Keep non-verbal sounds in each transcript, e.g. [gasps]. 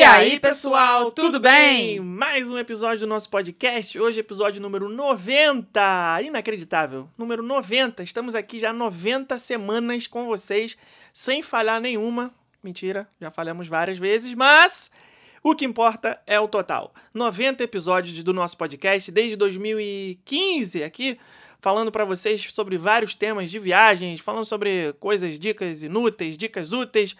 E aí, pessoal, tudo bem? Mais um episódio do nosso podcast. Hoje, episódio número 90. Inacreditável. Número 90. Estamos aqui já 90 semanas com vocês, sem falhar nenhuma. Mentira, já falhamos várias vezes, mas o que importa é o total. 90 episódios do nosso podcast desde 2015 aqui, falando para vocês sobre vários temas de viagens, falando sobre coisas, dicas inúteis, dicas úteis.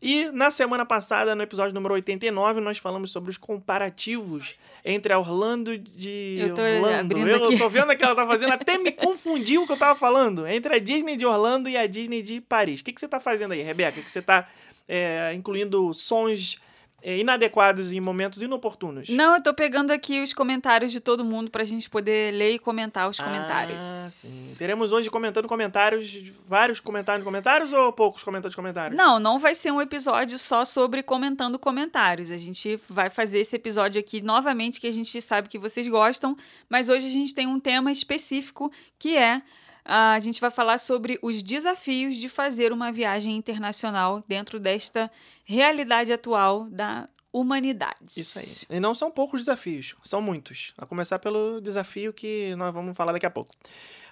E na semana passada, no episódio número 89, nós falamos sobre os comparativos entre a Orlando de Eu tô Orlando. Eu aqui. tô vendo o que ela tá fazendo, até me [laughs] confundiu o que eu tava falando. Entre a Disney de Orlando e a Disney de Paris. O que, que você tá fazendo aí, Rebeca? O que você tá é, incluindo sons inadequados em momentos inoportunos? Não, eu tô pegando aqui os comentários de todo mundo pra gente poder ler e comentar os comentários. Ah, sim. Teremos hoje comentando comentários, vários comentários comentários ou poucos comentários comentários? Não, não vai ser um episódio só sobre comentando comentários. A gente vai fazer esse episódio aqui novamente, que a gente sabe que vocês gostam, mas hoje a gente tem um tema específico que é. A gente vai falar sobre os desafios de fazer uma viagem internacional dentro desta realidade atual da humanidade. Isso aí. E não são poucos desafios, são muitos. A começar pelo desafio que nós vamos falar daqui a pouco.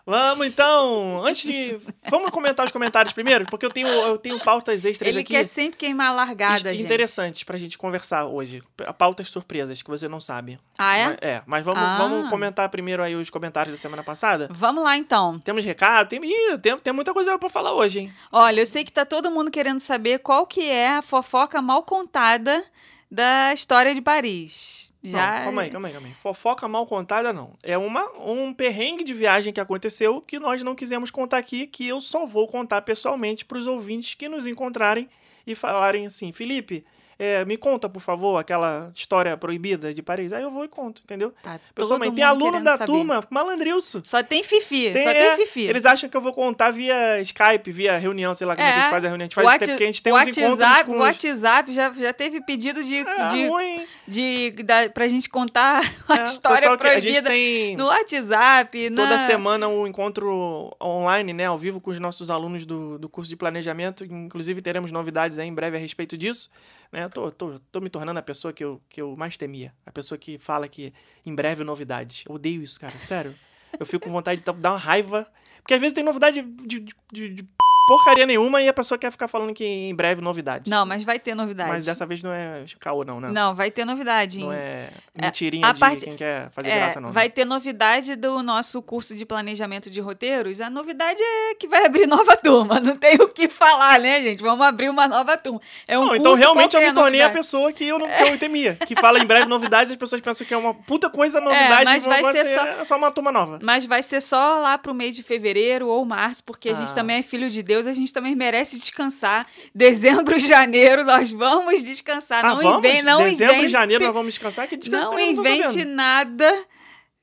Vamos então, antes de. Vamos comentar os comentários primeiro, porque eu tenho, eu tenho pautas extras Ele aqui. quer sempre queimar largada, gente. interessantes pra gente conversar hoje. Pautas surpresas que você não sabe. Ah, é? Mas, é, mas vamos, Ah. vamos comentar primeiro aí os comentários da semana passada. Vamos lá, então. Temos recado, tem, ih, tem, tem muita coisa pra falar hoje, hein? Olha, eu sei que tá todo mundo querendo saber qual que é a fofoca mal contada da história de Paris. Já... Não, calma aí, calma aí, calma aí. Fofoca mal contada, não. É uma, um perrengue de viagem que aconteceu que nós não quisemos contar aqui, que eu só vou contar pessoalmente pros ouvintes que nos encontrarem e falarem assim, Felipe, é, me conta, por favor, aquela história proibida de Paris. Aí eu vou e conto, entendeu? Tá Pessoalmente, tem aluno da saber. turma, malandrilso. Só tem fifi, Tem, só é, tem fifi. Eles acham que eu vou contar via Skype, via reunião, sei lá como é, que a gente É. faz a reunião. A gente faz Whati- porque a gente tem o uns encontros WhatsApp, com o. WhatsApp já, já teve pedido de, É de, ruim. de, da, pra gente contar [laughs] a É, história pessoal que a gente proibida tem... no WhatsApp. Toda na... semana um encontro online, né, ao vivo com os nossos alunos do, do curso de planejamento. Inclusive teremos novidades aí em breve a respeito disso. Né? Tô, tô, tô me tornando a pessoa que eu, que eu mais temia. A pessoa que fala que em breve novidades. Eu odeio isso, cara. Sério. Eu fico com vontade de dar uma raiva. Porque às vezes tem novidade de, de, de- de porcaria nenhuma e a pessoa quer ficar falando que em breve novidades. Não, mas vai ter novidade. Mas dessa vez não é caô, não, né? Não, vai ter novidade. Não em- é mentirinha a de parte- quem quer fazer É, graça, não. né? vai ter novidade do nosso curso de planejamento de roteiros. A novidade é que vai abrir nova turma. [laughs] Não tem o que falar, né, gente? Vamos abrir uma nova turma. É um Não, então curso, realmente eu é me tornei a novidade? pessoa que eu, não, que eu temia. Que fala em breve novidades e as pessoas pensam que é uma puta coisa novidade, mas vai ser só- é só uma turma nova. Mas vai ser só lá pro mês de fevereiro ou março, porque a gente Ah. também é filho de Deus, a gente também merece descansar. Dezembro e janeiro nós vamos descansar. Ah, não vamos? invente, não Dezembro invente, e janeiro nós vamos descansar? Que descansar não invente nada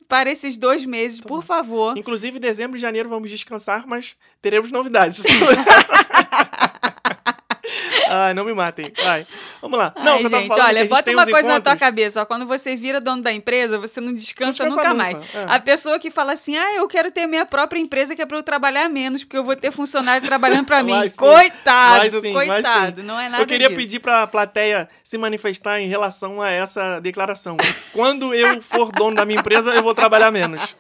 para esses dois meses, por favor. Inclusive, dezembro e janeiro vamos descansar, mas teremos novidades. [laughs] Ai, não me matem. Vai. Vamos lá. Não, Ai, eu gente, falando é olha, bota uma coisa na tua encontros- cabeça. Ó, quando você vira dono da empresa, você não descansa, Não descansa nunca nunca, mais. é. A pessoa que fala assim, ah, eu quero ter minha própria empresa que é pra eu trabalhar menos, porque eu vou ter funcionário trabalhando pra [laughs] mim. Coitado, sim, coitado. Não é nada Eu queria disso. pedir pra plateia se manifestar em relação a essa declaração. Quando eu for dono da minha empresa, eu vou trabalhar menos.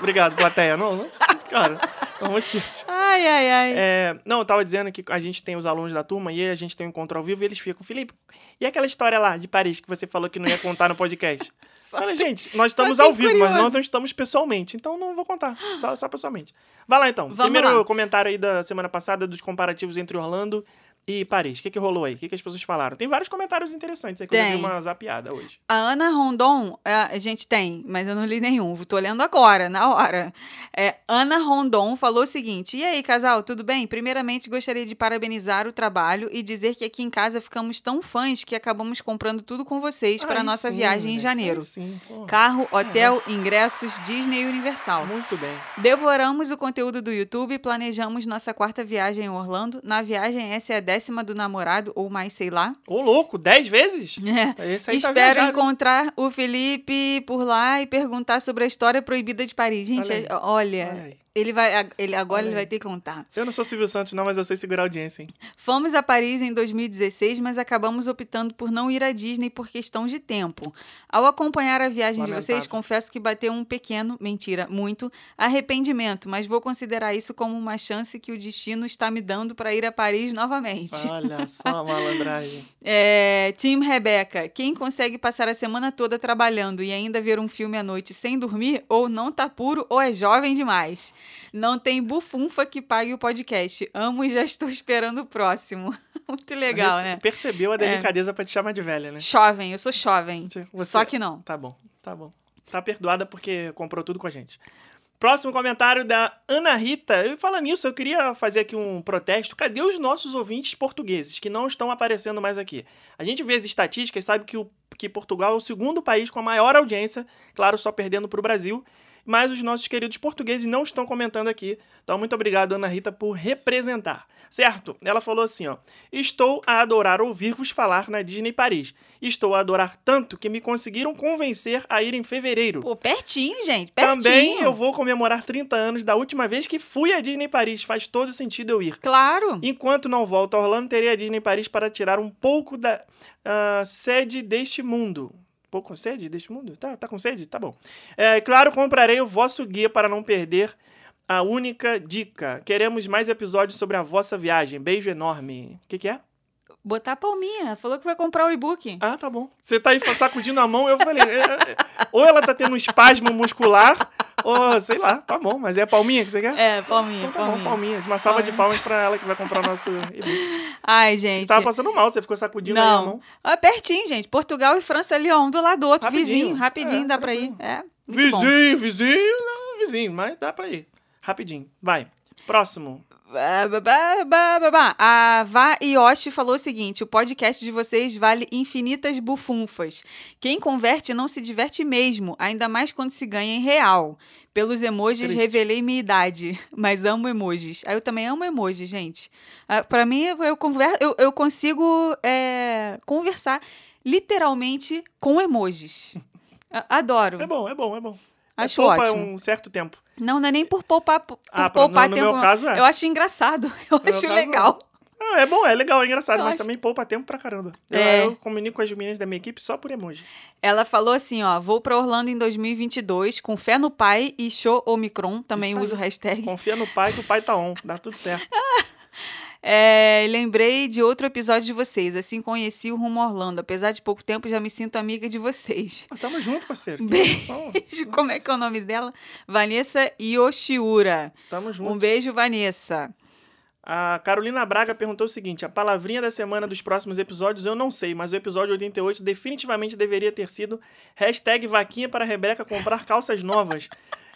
Obrigado, plateia. Não, não cara. Pelo amor de Deus. Ai, ai, ai. É, não, eu tava dizendo que a gente tem os alunos da turma e a gente tem um encontro ao vivo e eles ficam, Felipe, e aquela história lá de Paris que você falou que não ia contar no podcast? [laughs] Olha, gente, nós estamos ao vivo, mas curioso. nós não estamos pessoalmente, então não vou contar, só, só pessoalmente. Vai lá então. Vamos Primeiro lá. comentário aí da semana passada dos comparativos entre Orlando e Paris. O que, que rolou aí? O que, que as pessoas falaram? Tem vários comentários interessantes aí que eu Tem. uma zapiada hoje. A Ana Rondon, é, a gente tem, mas eu não li nenhum, tô lendo agora, na hora. É, Ana Rondon falou o seguinte: E aí, casal, tudo bem? Primeiramente, gostaria de parabenizar o trabalho e dizer que aqui em casa ficamos tão fãs que acabamos comprando tudo com vocês para nossa sim, viagem em né? janeiro. Sim. Carro, hotel, ingressos, Disney e Universal. Muito bem. Devoramos o conteúdo do YouTube e planejamos nossa quarta viagem em Orlando. Na viagem, essa é a décima do namorado, ou mais, sei lá. Ô, louco, dez vezes? [laughs] É. Esse aí tá Espero viajado. encontrar o Felipe por lá e perguntar sobre a história proibida de Paris. Gente, Olha olha, Olha. Ele vai, ele, agora Olha ele vai ter que contar. Eu não sou Silvio Santos, não, mas eu sei segurar a audiência, hein? Fomos a Paris em 2016, mas acabamos optando por não ir à Disney por questão de tempo. Ao acompanhar a viagem de vocês, Lamentável. confesso que bateu um pequeno, mentira, muito, arrependimento, mas vou considerar isso como uma chance que o destino está me dando para ir a Paris novamente. Olha só a malandragem. [laughs] É, Team Rebeca, quem consegue passar a semana toda trabalhando e ainda ver um filme à noite sem dormir, ou não tá puro ou é jovem demais. Não tem bufunfa que pague o podcast. Amo e já estou esperando o próximo. [laughs] Muito legal, Você né? Percebeu a delicadeza pra te chamar de velha, né? Jovem, eu sou jovem. Você- Só que não. Tá bom, tá bom. Tá perdoada porque comprou tudo com a gente. Próximo comentário da Ana Rita. Eu falo nisso, eu queria fazer aqui um protesto. Cadê os nossos ouvintes portugueses que não estão aparecendo mais aqui? A gente vê as estatísticas, sabe que, o, que Portugal é o segundo país com a maior audiência, claro, só perdendo para o Brasil. Mas os nossos queridos portugueses não estão comentando aqui. Então, muito obrigado, Ana Rita, por representar. Certo? Ela falou assim, ó. Estou a adorar ouvir-vos falar na Disney Paris. Estou a adorar tanto que me conseguiram convencer a ir em fevereiro. Pô, pertinho, gente. Pertinho. Também eu vou comemorar 30 anos da última vez que fui à Disney Paris. Faz todo sentido eu ir. Claro. Enquanto não volto a Orlando, terei a Disney Paris para tirar um pouco da ah, sede deste mundo. Pouco com sede deste mundo? Tá, tá com sede? Tá bom. É, claro, comprarei o vosso guia para não perder a única dica. Queremos mais episódios sobre a vossa viagem. Beijo enorme. O que, que é? Botar a palminha. Falou que vai comprar o e-book. Ah, tá bom. Você tá aí sacudindo a mão, eu falei, é, é, ou ela tá tendo um espasmo muscular, ou sei lá, tá bom, mas é a palminha que você quer? É, palminha, Então tá bom, palminha. palminhas. Uma salva de palmas pra ela que vai comprar o nosso e-book. Ai, Você gente. tava passando mal, você ficou sacudindo aí a Não. mão. Ah, pertinho, gente. Portugal e França ali, ó, um do lado do outro. Rapidinho. Vizinho, rapidinho, É, dá pra ir. É. muito bom. Vizinho, vizinho, não, vizinho, mas dá pra ir. Rapidinho. Vai. Próximo. A Vá Yoshi falou o seguinte: o podcast de vocês vale infinitas bufunfas. Quem converte não se diverte mesmo, ainda mais quando se ganha em real. Pelos emojis, Triste. revelei minha idade, [laughs] mas amo emojis. Ah, Eu também amo emojis, gente. Ah, Pra mim, eu, eu, conver- eu, eu consigo é, conversar literalmente com emojis. [laughs] Adoro. É bom, é bom, é bom. Acho é, poupa ótimo. um certo tempo. Não, não é nem por poupar, por Ah, poupar no- no tempo. meu caso, é. Eu acho engraçado. [laughs] Eu acho caso, legal. Ah, é bom, é legal, é engraçado, Eu mas acho- também poupa tempo pra caramba. Eu, É. eu comunico com as meninas da minha equipe só por emoji. Ela falou assim, ó, vou pra Orlando em 2022 com fé no pai e show Omicron, também uso o hashtag. Confia no pai que o pai tá on, dá tudo certo. [laughs] É, lembrei de outro episódio de vocês, assim conheci o Rumo Orlando. Apesar de pouco tempo, já me sinto amiga de vocês. Mas tamo junto, parceiro. Beijo. [laughs] Como é que é o nome dela? Vanessa Yoshiura. Tamo junto. Um beijo, Vanessa. A Carolina Braga perguntou o seguinte: a palavrinha da semana dos próximos episódios eu não sei, mas o episódio 88 definitivamente deveria ter sido hashtag vaquinha para Rebeca comprar calças novas.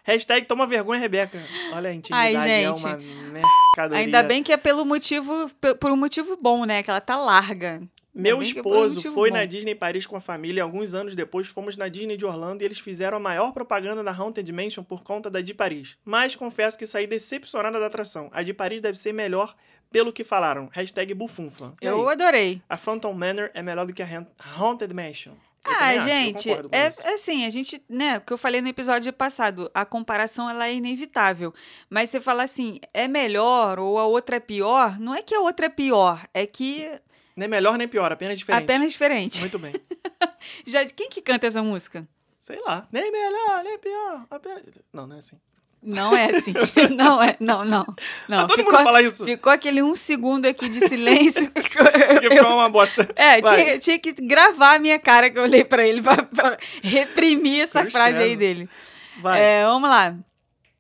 Hashtag toma vergonha, Rebeca. Olha, a intimidade Ai, é gente. uma mercadoria. Ainda bem que é pelo motivo, por um motivo bom, né? Que ela tá larga. Meu é esposo foi bom. na Disney Paris com a família. Alguns anos depois fomos na Disney de Orlando e eles fizeram a maior propaganda da Haunted Mansion por conta da de Paris. Mas confesso que saí decepcionada da atração. A de Paris deve ser melhor pelo que falaram. Hashtag bufunfa. E Eu adorei. A Phantom Manor é melhor do que a Haunted Mansion. Ah, acho, gente, é, é assim, a gente, né, o que eu falei no episódio passado, a comparação ela é inevitável. Mas você fala assim, é melhor ou a outra é pior, não é que a outra é pior, é que Nem melhor nem pior, apenas diferente. apenas diferente. Muito bem. [laughs] Já quem que canta essa música? Sei lá. Nem melhor, nem pior. Apenas... Não, não é assim. Não é assim. [laughs] não é, não, não. Não, Ah, todo ficou, mundo fala isso. ficou aquele um segundo aqui de silêncio. Porque ficou uma bosta. É, tinha, tinha que gravar a minha cara que eu olhei pra ele pra, pra reprimir essa Cruz frase aí dele. Vai. É, vamos lá.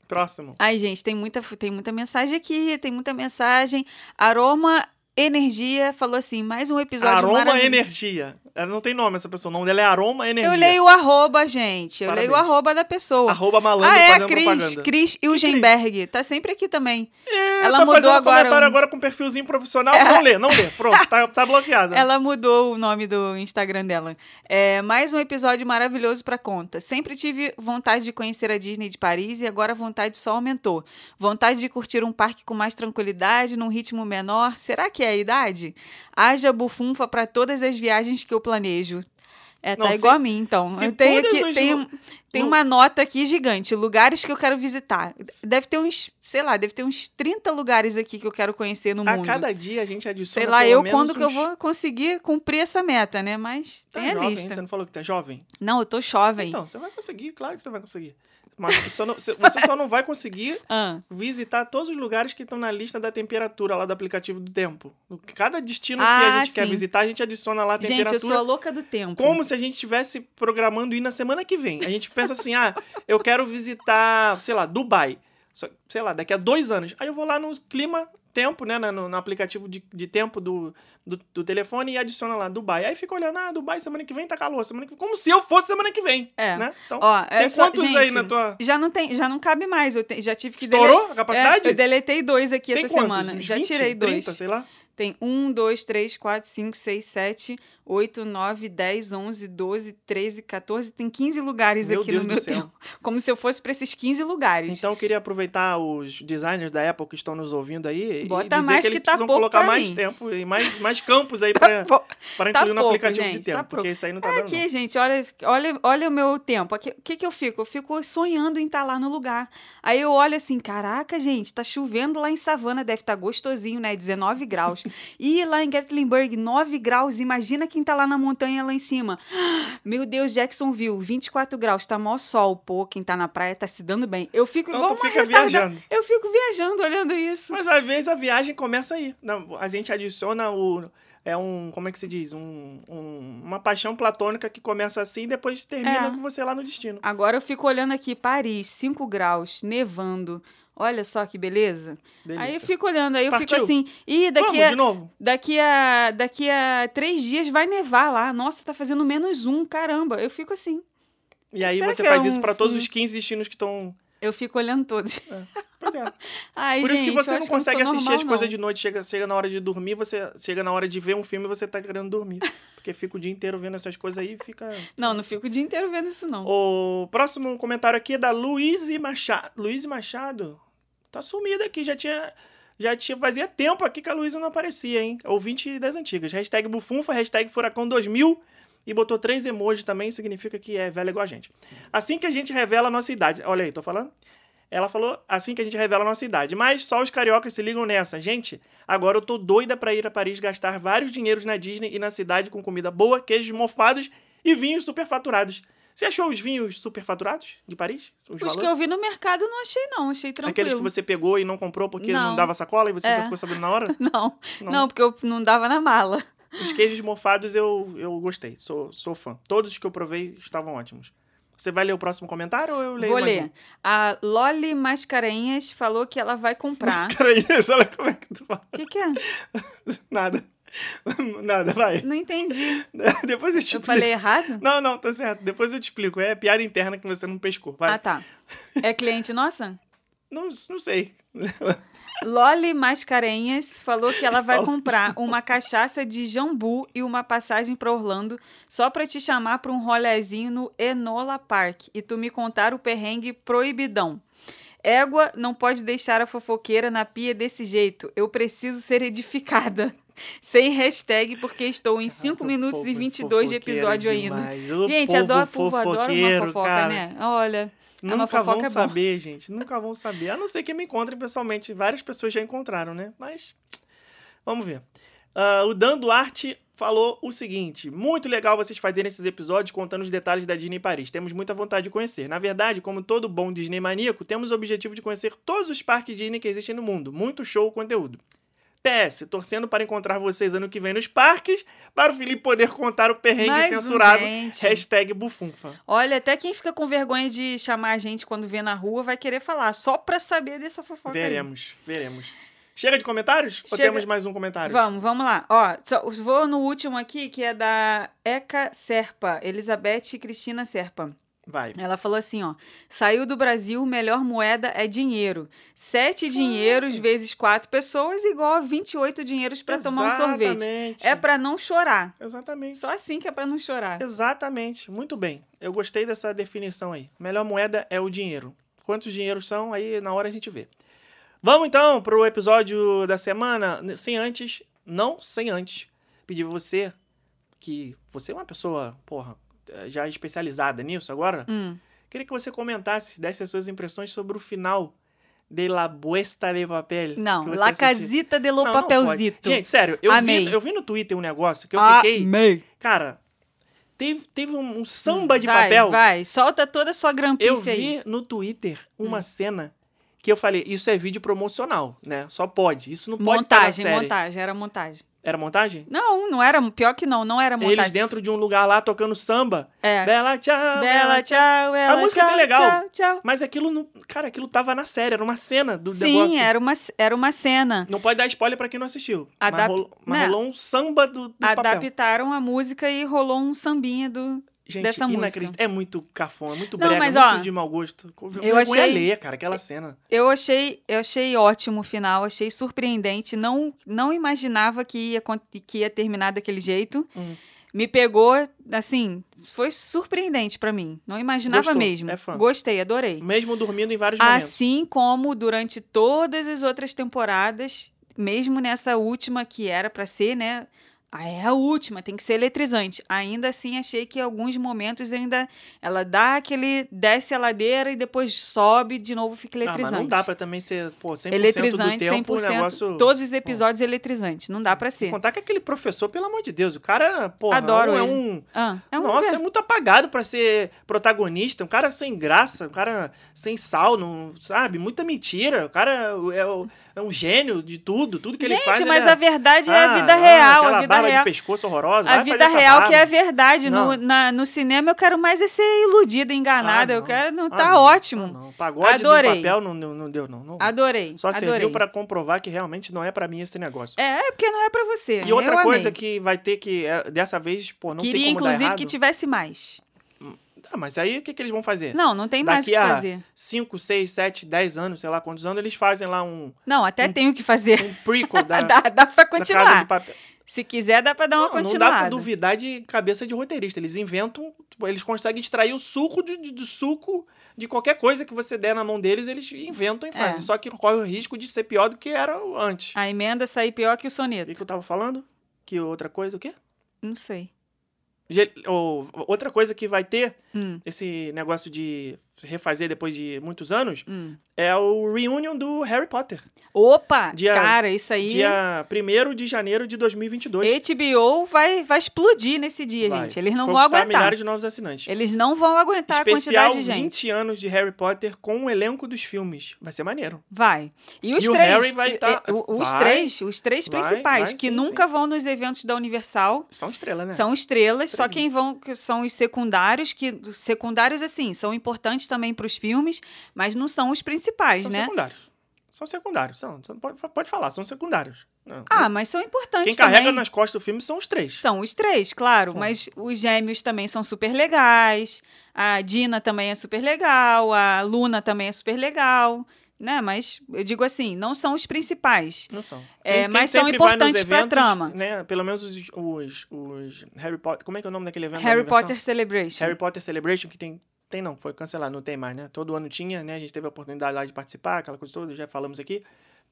Próximo. Ai, gente, tem muita, tem muita mensagem aqui, tem muita mensagem. Aroma Energia falou assim, mais um episódio Aroma. Energia. Ela não tem nome essa pessoa. O nome dela é Aroma Energia. Eu leio o arroba, gente. Eu leio o Parabéns. arroba da pessoa. Arroba malandro ah, é a fazendo Cris, propaganda. Cris Ilgenberg. Tá sempre aqui também. É, Ela tá mudou fazendo agora comentário um- agora com perfilzinho profissional. Não lê, não lê. Pronto, tá, tá [laughs] bloqueado. Ela mudou o nome do Instagram dela. É, mais um episódio maravilhoso pra conta. Sempre tive vontade de conhecer a Disney de Paris e agora a vontade só aumentou. Vontade de curtir um parque com mais tranquilidade, num ritmo menor. Será que é a idade? Haja bufunfa pra todas as viagens que eu planejo. É, Não, tá igual a mim, então. se Eu tenho aqui, tem, tem uma nota aqui gigante. Lugares que eu quero visitar. Deve ter uns, sei lá, deve ter uns 30 lugares aqui que eu quero conhecer no A mundo. cada dia a gente adiciona Sei lá, eu quando que eu uns- vou conseguir cumprir essa meta, né? Mas Tá tem a jovem, lista. Você não falou que tá jovem? Não, eu tô jovem. Então, você vai conseguir, claro que você vai conseguir. Mas só não- você só não vai conseguir [laughs] Ah, visitar todos os lugares que estão na lista da temperatura lá do aplicativo do tempo. Cada destino que Ah, a gente quer sim. visitar, a gente adiciona lá a gente, temperatura. eu sou a louca do tempo. Como se a gente estivesse programando ir na semana que vem. A gente pensa assim, ah, eu quero visitar, sei lá, Dubai. Sei lá, daqui a dois anos. Aí eu vou lá no clima, tempo, né, no, no aplicativo de, de tempo do, do, do telefone e adiciona lá Dubai. Aí fica olhando, ah, Dubai semana que vem tá calor, semana que vem. Como se eu fosse semana que vem, É. né? Então, Ó, tem só- quantos aí gente, na tua... Já não tem, já não cabe mais. Eu te- já tive que Estourou dele- a capacidade? É, eu deletei dois aqui Tem essa quantos? semana. Uns Já 20, tirei dois. 30, sei lá. Tem um, dois, três, quatro, cinco, seis, sete, oito, nove, dez, onze, doze, treze, 14. Tem 15 lugares Meu aqui Deus no meu tempo. Como se eu fosse para esses 15 lugares. Então eu queria aproveitar os designers da Apple que estão nos ouvindo aí Bota e dizer mais que eles que tá precisam pouco colocar mais mim. tempo e mais, mais campos aí Pô, para Tá incluir no pouco, aplicativo de gente, tempo, tá porque pouco. isso aí não tá É dando aqui, não. gente, olha, olha, olha o meu tempo. O que, que eu fico? Eu fico sonhando em estar lá no lugar. Aí eu olho assim, caraca, gente, tá chovendo lá em Savana, deve estar gostosinho, né? 19 graus. E lá em Gatlinburg, 9 graus. Imagina quem tá lá na montanha lá em cima. [gasps] Meu Deus, Jacksonville, 24 graus, tá mó sol. Pô, quem tá na praia tá se dando bem. Eu fico Então igual tu uma fica viajando. Eu fico viajando olhando isso. Mas às vezes a viagem começa aí. Não, a gente adiciona o. É um. Como é que se diz? Um, um- uma paixão platônica que começa assim e depois termina É. com você lá no destino. Agora eu fico olhando aqui, Paris, 5 graus, nevando. Olha só que beleza. Aí eu Delícia. fico olhando, aí eu Partiu. fico assim, e daqui Vamos a, de novo? daqui, a, daqui a três dias vai nevar lá. Nossa, tá fazendo menos um, caramba. Eu fico assim. E aí você é faz um- isso pra todos os 15 destinos que estão. Eu fico olhando todos. Pois é. [laughs] Ai, Por isso que gente, você não consegue sou assistir normal, as coisas não. de noite. Chega, chega na hora de dormir, você chega na hora de ver um filme e você tá querendo dormir. [laughs] Porque fica o dia inteiro vendo essas coisas aí e fica. Não, não fico o dia inteiro vendo isso, não. O próximo comentário aqui é da Luiz Machado. Luiz Machado? Tá sumida aqui, já tinha. Já tinha, fazia tempo aqui que a Luísa não aparecia, hein? Ouvinte das antigas. Hashtag bufunfa, hashtag furacão 2000 e botou três emojis também, significa que é velha igual a gente. Assim que a gente revela a nossa idade. Olha aí, tô falando? Ela falou assim que a gente revela a nossa idade. Mas só os cariocas se ligam nessa. Gente, agora eu tô doida pra ir a Paris gastar vários dinheiros na Disney e na cidade com comida boa, queijos mofados e vinhos superfaturados. Você achou os vinhos superfaturados de Paris? Os Os valores? que eu vi no mercado não achei, não. Achei tranquilo. Aqueles que você pegou e não comprou porque não, Não. dava sacola e você É. só ficou sabendo na hora? [laughs] Não, Não. não, porque eu não dava na mala. Os queijos mofados eu, eu gostei, sou, sou fã. Todos os que eu provei estavam ótimos. Você vai ler o próximo comentário ou eu leio Vou ler. um? A Loli Mascarenhas falou que ela vai comprar. Isso, [laughs] olha como é que tu fala. O que, que é? [laughs] Nada. [laughs] Nada, vai. Não entendi. [laughs] Depois eu te Eu explico. falei errado? Não, não, tá certo. Depois eu te explico. É piada interna que você não pescou. Vai. Ah, tá. É cliente nossa? Não, não sei. [laughs] Loli Mascarenhas falou que ela vai comprar uma cachaça de jambu e uma passagem para Orlando só para te chamar para um rolezinho no Enola Park e tu me contar o perrengue proibidão. Égua não pode deixar a fofoqueira na pia desse jeito. Eu preciso ser edificada. Sem hashtag, porque estou em 5 minutos e 22 de episódio ainda. Gente, adoro povo, adoro uma fofoca, cara. né? Olha, é Nunca fofoca vão é saber, gente. Nunca vão saber. A não ser que me encontrem pessoalmente. Várias pessoas já encontraram, né? Mas vamos ver. Ah, o Dan Duarte falou o seguinte: muito legal vocês fazerem esses episódios contando os detalhes da Disney Paris. Temos muita vontade de conhecer. Na verdade, como todo bom Disney maníaco, temos o objetivo de conhecer todos os parques Disney que existem no mundo. Muito show o conteúdo. PS, torcendo para encontrar vocês ano que vem nos parques, para o Felipe poder contar o perrengue Mais um, censurado. gente. Hashtag bufunfa. Olha, até quem fica com vergonha de chamar a gente quando vê na rua vai querer falar, só pra saber dessa fofoca. aí. Veremos, veremos. Chega de comentários? Ou Chega. temos mais um comentário? Vamos, vamos lá. Ó, só- vou no último aqui, que é da Eca Serpa, Elizabeth Cristina Serpa. Vai. Ela falou assim, ó, saiu do Brasil, melhor moeda é dinheiro. Sete dinheiros vezes quatro pessoas igual a 28 dinheiros pra tomar um sorvete. Exatamente. É pra não chorar. Exatamente. Só assim que é pra não chorar. Exatamente. Muito bem. Eu gostei dessa definição aí. Melhor moeda é o dinheiro. Quantos dinheiros são? Aí na hora a gente vê. Vamos então pro episódio da semana. Sem antes, não sem antes, pedir você que você é uma pessoa, porra, já especializada nisso agora. Hum. Queria que você comentasse, desse as suas impressões sobre o final de La Buesta de Papel. Não, La assistiu. Casita de lo Não, não Papelzito. pode. Gente, sério, eu Amei. vi, eu vi no Twitter um negócio que eu Ah, fiquei. Amei. Cara, teve, teve um, um samba de vai, papel. Vai, solta toda a sua Eu grampice aí. vi no Twitter uma Hum. cena que eu falei, isso é vídeo promocional, né? Só pode. Isso não pode estar na Montagem, série. montagem, era montagem. Era montagem? Não, não era, pior que não, não era Eles montagem. dentro de um lugar lá tocando samba. É. Bela tchau. Bela, tchau, Bela, música tchau, tá legal. Tchau, tchau. Mas aquilo não. Cara, aquilo tava na série, era uma cena do Sim, negócio. era uma, era uma cena. Não pode dar spoiler pra quem não assistiu. Mas, Adap- rolou, mas né? rolou um samba do, do papel. Adaptaram a música e rolou um sambinha do. Gente, dessa música. É muito cafona, é muito Não, brega, mas, muito ó, de mau gosto. Eu achei- alheia, cara, aquela cena. Eu achei, eu achei ótimo o final, achei surpreendente. Não, não imaginava que ia, que ia terminar daquele jeito. Hum. Me pegou, assim, foi surpreendente pra mim. Não imaginava Gostou? mesmo. É fã. Gostei, adorei. Mesmo dormindo em vários momentos. Assim como durante todas as outras temporadas, mesmo nessa última que era pra ser, né? Ah, é a última, tem que ser eletrizante. Ainda assim, achei que em alguns momentos ainda ela dá aquele desce a ladeira e depois sobe de novo fica Ah, mas eletrizante. não dá pra também ser, pô, 100% eletrizante, do tempo 100%. o negócio... Todos os episódios eletrizantes, não dá pra ser. Contar que aquele professor, pelo amor de Deus, o cara, porra, Adoro é ele. um... Ah, é um Nossa, quê? é muito apagado pra ser protagonista. Um cara sem graça, um cara sem sal, não, sabe? Muita mentira. O cara é, o- é um gênio de tudo. Tudo que ele Gente, faz. ele mas é... a verdade é a Ah, vida ah, real, aquela a vida real. de pescoço horrorosa. A vida real barba. que é a verdade. No, na- no cinema eu quero mais é ser iludida, enganada. Ah, eu quero. Não, Ah, tá não. ótimo. Ah, não. Pagode Adorei. do papel não, não, deu, não. Adorei. Só adorei. serviu pra comprovar que realmente não é pra mim esse negócio. É, é porque não é pra você. E outra Eu coisa amei. que vai ter que, é, dessa vez, pô, não Queria, tem como inclusive, que tivesse mais. Ah, mas aí o que, que eles vão fazer? Não, não tem mais o Daqui que a fazer. 5, 6, 7, 10 anos, sei lá quantos anos, eles fazem lá um, Não, até um- tem o que fazer. um prequel [laughs] da, dá, dá pra continuar. Se quiser, dá pra dar uma Não, não continuada. dá pra duvidar de cabeça de roteirista. Eles inventam, tipo, eles conseguem extrair o suco de, de- do suco de qualquer coisa que você der na mão deles, eles inventam e fazem. É. Só que corre o risco de ser pior do que era antes. A emenda sair pior que o soneto. que, que eu tava falando? Que outra coisa, o quê? Não sei. Outra coisa que vai ter, Hum, esse negócio de refazer depois de muitos anos, hum. é o reunion do Harry Potter. Opa! Dia- cara, isso aí. Dia 1 de janeiro de 2022. HBO vai, vai explodir nesse dia, Vai. gente. Eles não vão Conquistar aguentar. milhares de novos assinantes. Eles não vão aguentar a Especial quantidade de gente. 20 anos de Harry Potter com o elenco dos filmes. Vai ser maneiro. Vai. E os E o três. Harry vai e- tá- o- Os vai. três, os três principais, vai, que sim, nunca vão nos eventos da Universal. São estrelas, né? São estrelas, só Estrelinha. quem vão que são os secundários, que secundários assim, são importantes também para os filmes, mas não são os principais, São né? secundários. São secundários. São, são- pode, pode falar, são secundários. Não. Ah, mas são importantes Quem carrega também. nas costas do filme são os três. São os três, claro, mas os gêmeos também são super legais. A Dina também é super legal, a Luna também é super legal, né? Mas eu digo assim, não são os principais. Não são. É, mas são importantes pra trama. Né, pelo menos os, os, os Harry Potter. Como é que é o nome daquele evento? Harry? Potter Celebration. Harry Potter Celebration, que tem. Tem não, foi cancelado, não tem mais, né? Todo ano tinha, né? A gente teve a oportunidade lá de participar, aquela coisa toda, já falamos aqui.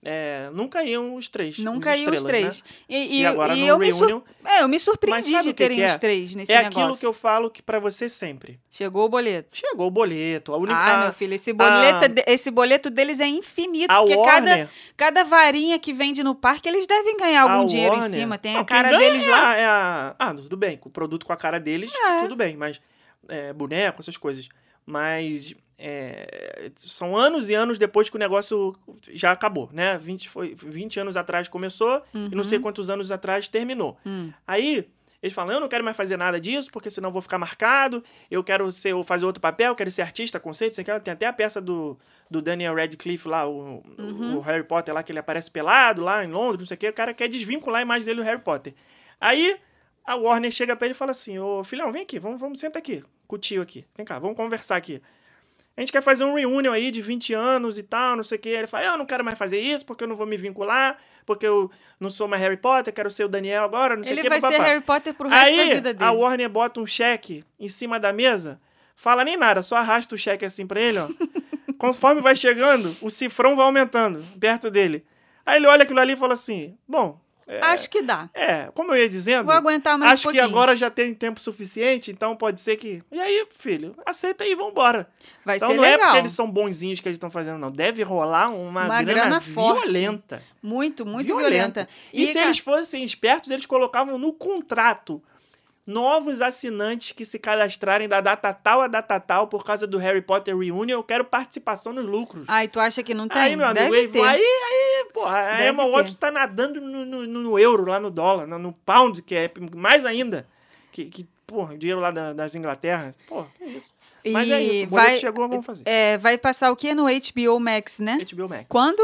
É, nunca iam os três. Nunca iam os estrelas, três. né? E, e- E agora e no eu, me reunion é, eu me surpreendi de o que terem que é? os três nesse é negócio. aquilo que eu falo que pra você sempre. Chegou o boleto. Chegou o boleto, a Ah, meu filho, esse boleto, a- de- esse boleto deles é infinito, porque cada, Warner, cada varinha que vende no parque, eles devem ganhar algum dinheiro Warner- em cima. Tem Não, a cara deles é lá. é a- Ah, tudo bem, com o produto com a cara deles, É. tudo bem, mas é, boneco, essas coisas. Mas é, são anos e anos depois que o negócio já acabou, né? 20, foi, 20 anos atrás começou e não sei quantos anos atrás terminou. Hum. Aí eles falam, eu não quero mais fazer nada disso, porque senão eu vou ficar marcado, eu quero ser, fazer outro papel, quero ser artista, conceito, sei que tem até a peça do, do Daniel Radcliffe lá, o, Uhum. o Harry Potter lá, que ele aparece pelado lá em Londres, não sei o que, o cara quer desvincular a imagem dele do Harry Potter. Aí a Warner chega pra ele e fala assim, ô filhão, vem aqui, vamos, vamos senta aqui, com o tio aqui, vem cá, vamos conversar aqui. A gente quer fazer um reunion aí de 20 anos e tal, não sei o que. Ele fala, eu não quero mais fazer isso, porque eu não vou me vincular, porque eu não sou mais Harry Potter, quero ser o Daniel agora, não sei o Ele que. vai ser. Harry Potter pro resto Aí, da vida dele. a Warner bota um cheque em cima da mesa, fala nem nada, só arrasta o cheque assim pra ele, ó. [laughs] Conforme vai chegando, o cifrão vai aumentando perto dele. Aí ele olha aquilo ali e fala assim: Bom, Acho que dá. É, como eu ia dizendo, Vou aguentar mais acho um que agora já tem tempo suficiente, então pode ser que. E aí, filho, aceita aí, vambora. Vai então ser não é legal. porque eles são bonzinhos que eles estão fazendo, não. Deve rolar uma, Uma grana, grana forte. violenta. Muito, muito violenta. E, se cara, eles fossem espertos, eles colocavam no contrato novos assinantes que se cadastrarem da data tal a data tal por causa do Harry Potter Reunion, eu quero participação nos lucros. Ai, tu acha que não tem? aí, meu amigo, Deve aí, aí, aí, porra, a Emma. Watson tá nadando no, no- no euro, lá no dólar, no, no pound, que é mais ainda. Que, que porra, dinheiro lá da- das Inglaterra. Porra, que isso. Mas é E isso, o vai, chegou, vamos fazer. é, vai passar o que no HBO Max, né? HBO Max. Quando?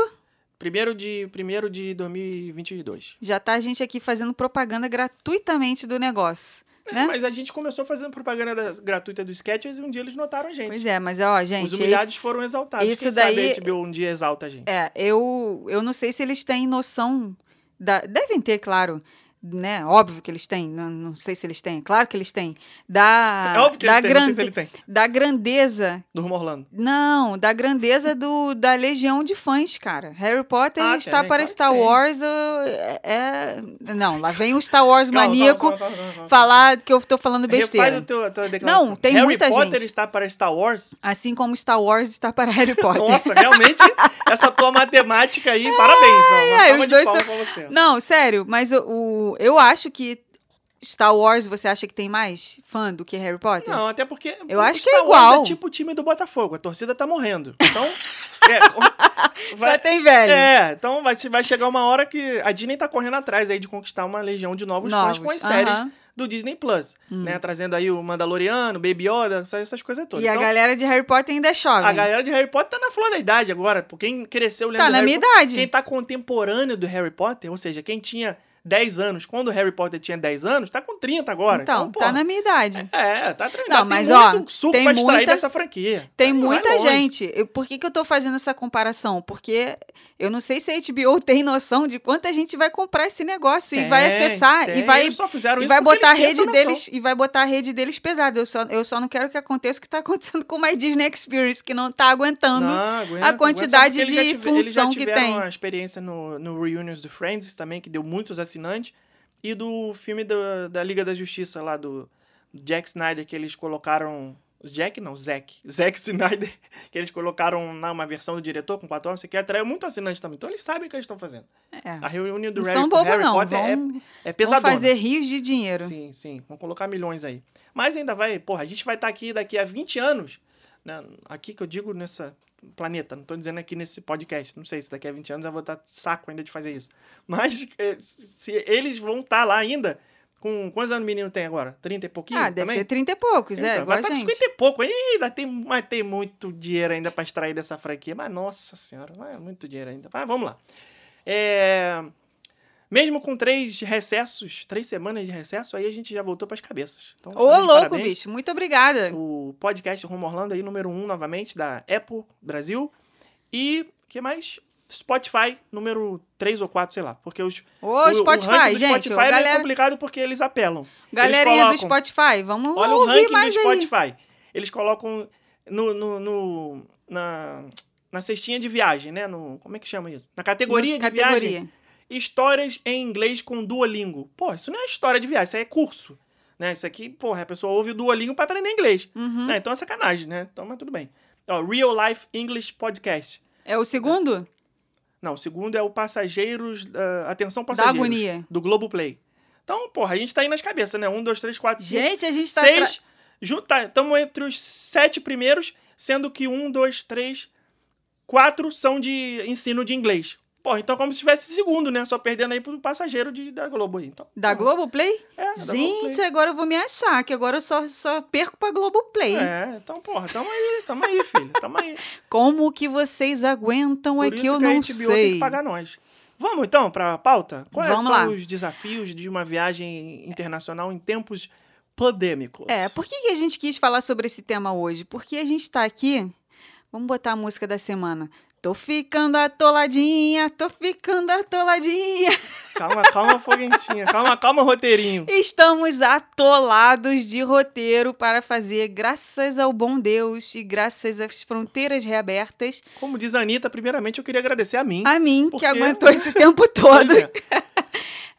Primeiro de, primeiro de 2022. Já tá a gente aqui fazendo propaganda gratuitamente do negócio, né? Mas a gente começou fazendo propaganda da- gratuita do Sketches e um dia eles notaram a gente. Pois é, mas ó, gente, Os humilhados foram exaltados. isso Quem daí- sabe a HBO um dia exalta a gente. É, eu, eu não sei se eles têm noção da. Devem ter, claro. Né? Óbvio que eles têm, não, não sei se eles têm, claro que eles têm. Da, É óbvio que da eles têm, não sei grande- se ele tem. Da grandeza. Do Rumo Orlando. Não, da grandeza do, da legião de fãs, cara. Harry Potter Ah, está tem, para claro Star. Wars. É, é- Não, lá vem o Star Wars [laughs] Calma, maníaco calma, calma, falar que eu tô falando besteira. Refaz a tua, a tua declaração. Não, tem Harry muita Potter gente. está para Star Wars? Assim como Star Wars está para Harry [laughs] Potter. Nossa, realmente, essa tua matemática aí, [laughs] parabéns. ó. Uma salva os dois tão-. Não, sério, mas o, eu acho que Star Wars, você acha que tem mais fã do que Harry Potter? Não, até porque. Eu acho que é Star Wars igual. É tipo o time do Botafogo. A torcida tá morrendo. Então. [laughs] é, vai- Só tem velho. É, então vai, vai chegar uma hora que a Disney tá correndo atrás aí de conquistar uma legião de novos, fãs Novos, com as séries aham. Hum. do Disney Plus, né? Trazendo aí o Mandaloriano, Baby Yoda, essas, coisas todas. E a então, galera de Harry Potter ainda é jovem. a galera de Harry Potter tá na flor da idade agora. Quem cresceu lendo Tá na Harry minha Potter, idade. Quem tá contemporâneo do Harry Potter, ou seja, quem tinha 10 anos, quando o Harry Potter tinha 10 anos, tá com 30 agora. Então, Então, tá na minha idade. É, tá treinando. Não, tem mas, muito ó, suco tem pra extrair muita- dessa franquia. Tem Vai- vai muita gente. Eu- por que, que eu tô fazendo essa comparação? Porque eu não sei se a HBO [laughs] tem noção de quanta gente vai comprar esse negócio e vai Tem, acessar tem. e vai Eles só fizeram e isso vai botar a rede deles e vai botar a rede deles pesada. Eu só, eu só não quero que aconteça o que tá [laughs] acontecendo com a Disney Experience, que não tá aguentando. Não, aguenta, a quantidade aguenta, porque eles já de tive- eles já função que tiveram tem. a experiência no, no Reunions do Friends também, que deu muitos assinantes. E do filme da, da Liga da Justiça lá do Jack Snyder, que eles colocaram. Os Jack não, Zack. [laughs] Zack Snyder, que eles colocaram na uma versão do diretor com quatro isso aqui atraiu muito assinante também. Então eles sabem o que eles estão fazendo. É. A reunião do Não Harry, são bobo, Harry não. Potter é- Vão, é, vão pesadona. fazer rios de dinheiro. Sim, sim. Vamos colocar milhões aí. Mas ainda vai, porra, a gente vai estar aqui daqui a 20 anos. Né? Aqui que eu digo nessa planeta, não tô dizendo aqui nesse podcast. Não sei se daqui a 20 anos eu vou estar saco ainda de fazer isso. [laughs] Mas eh, se eles vão estar lá ainda, com quantos anos o menino tem agora? 30 e pouquinho? Ah, deve também? ser 30 e poucos, é, Então, igual vai estar com gente. 50 e pouco. Ainda tem, mas tem muito dinheiro ainda para extrair dessa franquia. Mas, nossa senhora, é muito dinheiro ainda. Mas vamos lá. É, Mesmo com três recessos, três semanas de recesso, aí a gente já voltou para as cabeças. Então, Ô, louco, parabéns. bicho. Muito obrigada. O podcast Rumo Orlando aí, número um, novamente, da Apple Brasil. E, o que mais? Spotify, número 3 ou 4, sei lá. Porque os, Ô, o- o Spotify, ranking do gente. Spotify é meio galera, complicado porque eles apelam. galerinha do eles colocam- Spotify, vamos Olha o ouvir ranking do mais aí. Spotify. Eles colocam no, no, no- na, na cestinha de viagem, né? No, como é que chama isso? Na categoria de Categoria. viagem. Histórias em inglês com Duolingo. Pô, isso não é história de viagem, isso aí é curso. Né? Isso aqui, porra, a pessoa ouve o Duolingo pra aprender inglês. Uhum. Né? Então é sacanagem, né? Então, mas tudo bem. Ó, Real Life English Podcast. É o segundo? Não, o segundo é o Passageiros. ah, atenção, Da Passageiros. agonia. Do Globoplay. Então, porra, a gente tá aí nas cabeças, né? Um, dois, três, quatro, cinco. Gente, a gente tá... seis. Estamos entre os sete primeiros, sendo que um, dois, três, quatro são de ensino de inglês. Porra, então é como se tivesse segundo, né? Só perdendo aí pro passageiro de, da Globo aí. Então, Da porra, Globoplay? É, da Gente, Globoplay. agora eu vou me achar, que agora eu só, só perco pra Globoplay. É, então, porra, tamo aí, tamo aí, filho. Tamo aí. [laughs] Como que vocês aguentam Por é que eu que não a sei. tem que pagar nós. Vamos então para a pauta? Quais Vamos são lá. os desafios de uma viagem internacional em tempos pandêmicos? É, por que, que a gente quis falar sobre esse tema hoje? Porque a gente tá aqui. Vamos botar a música da semana. Tô ficando atoladinha, tô ficando atoladinha. Calma, calma, foguentinha. Calma, calma, roteirinho. Estamos atolados de roteiro para fazer, graças ao bom Deus e graças às fronteiras reabertas, Como diz a Anitta, primeiramente eu queria agradecer a mim. a mim, Porque- que aguentou esse [laughs] tempo todo. É. [laughs]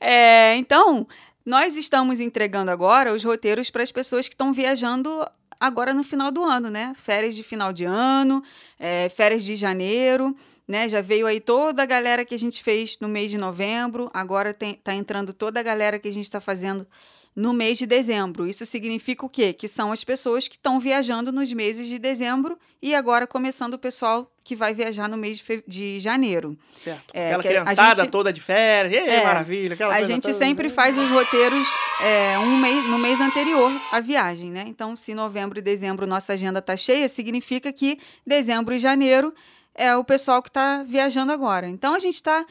É, então, nós estamos entregando agora os roteiros para as pessoas que estão viajando agora no final do ano, né? Férias de final de ano, é, férias de janeiro, né? Já veio aí toda a galera que a gente fez no mês de novembro, agora tem, tá entrando toda a galera que a gente está fazendo no mês de dezembro. Isso significa o quê? Que são as pessoas que estão viajando nos meses de dezembro e agora começando o pessoal que vai viajar no mês de, fe... de janeiro. Certo. É, aquela criançada gente- toda de férias. Ei, É, maravilha. Aquela A gente toda. sempre faz os roteiros é, um mês, no mês anterior à viagem, né? Então, se novembro e dezembro nossa agenda tá cheia, significa que dezembro e janeiro é o pessoal que está viajando agora. Então, a gente está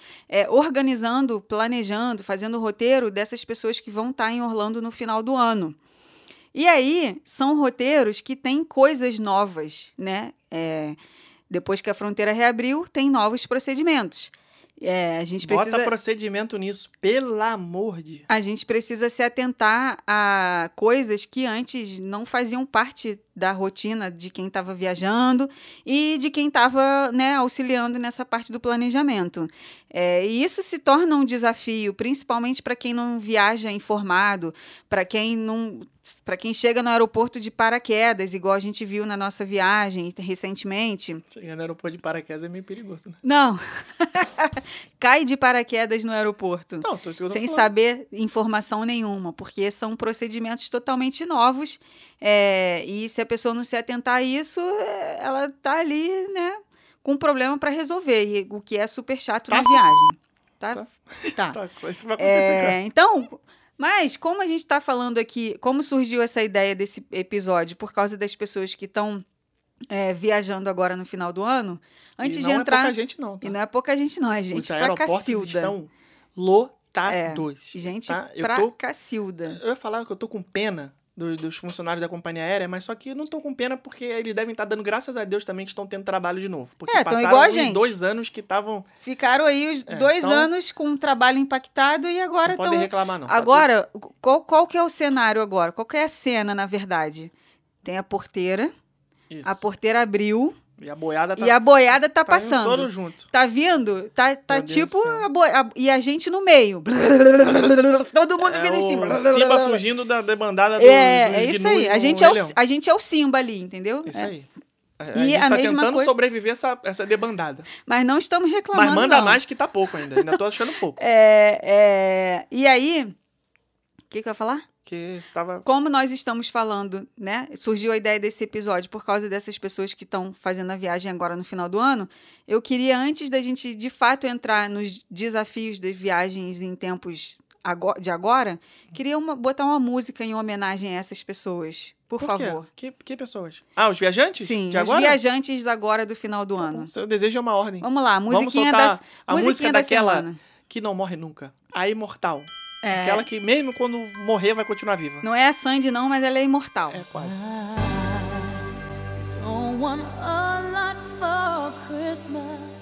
organizando, planejando, fazendo o roteiro dessas pessoas que vão estar em Orlando no final do ano. E aí, são roteiros que têm coisas novas, né? É, depois que a fronteira reabriu, tem novos procedimentos. É, a gente precisa... Bota procedimento nisso, pelo amor de... A gente precisa se atentar a coisas que antes não faziam parte da rotina de quem estava viajando e de quem estava né, auxiliando nessa parte do planejamento. É, e isso se torna um desafio, principalmente para quem não viaja informado, para quem não, para quem chega no aeroporto de paraquedas, igual a gente viu na nossa viagem recentemente. Chegar no aeroporto de paraquedas é meio perigoso, né? Não, [laughs] cai de paraquedas no aeroporto Não, tô, sem falando. saber informação nenhuma, porque são procedimentos totalmente novos. é, e se a pessoa não se atentar a isso, é, ela tá ali, né, com um problema para resolver, e, o que é super chato na Tá. viagem. Tá? Tá. Tá. [laughs] Tá, isso vai acontecer, É, cara. então, mas como a gente está falando aqui, como surgiu essa ideia desse episódio por causa das pessoas que estão viajando agora no final do ano, antes de não entrar. é pouca gente, não. Tá? E não é pouca gente, não, é gente Os pra aeroportos cacilda. estão lotados. Gente tá? Eu pra tô- cacilda. Eu ia falar que eu tô com pena do- dos funcionários da companhia aérea, mas só que não tô com pena porque eles devem estar dando graças a Deus também que estão tendo trabalho de novo. Porque É, tão passaram igual a gente. dois anos que estavam. Ficaram aí os É, dois então- anos com o trabalho impactado e agora Não podem estão. reclamar, não. tá Agora, qual, qual que é o cenário agora? Qual que é a cena, na verdade? Tem a porteira, Isso. a porteira abriu E a boiada tá, e a boiada tá, tá passando. todo junto. Tá vindo? Tá, tá tipo do a boi- a- e a gente no meio. [laughs] Todo mundo É vindo em o cima. Simba fugindo da debandada do, É, dos é isso aí. A gente é, o, a gente é o Simba ali, entendeu? Isso É. aí. A, a E gente a tá tentando coisa- sobreviver essa, essa debandada. Mas não estamos reclamando. Mas manda não. mais que tá pouco ainda. Ainda tô achando pouco. É, é, E aí, o que, que eu ia falar? Porque estava. Como nós estamos falando, né? Surgiu a ideia desse episódio por causa dessas pessoas que estão fazendo a viagem agora no final do ano. Eu queria, antes da gente de fato entrar nos desafios das viagens em tempos de agora, queria uma- botar uma música em homenagem a essas pessoas. Por, quê? favor. Que, que pessoas? Ah, os viajantes? Sim, De os agora? viajantes agora do final do Tá bom, ano. Seu desejo é uma ordem. Vamos lá, Vamos musiquinha das, a musiquinha música da daquela semana. que não morre nunca. A imortal. É, Aquela que mesmo quando morrer vai continuar viva. Não é a Sandy, não, mas ela é imortal. É quase. Don't want a lot for Christmas.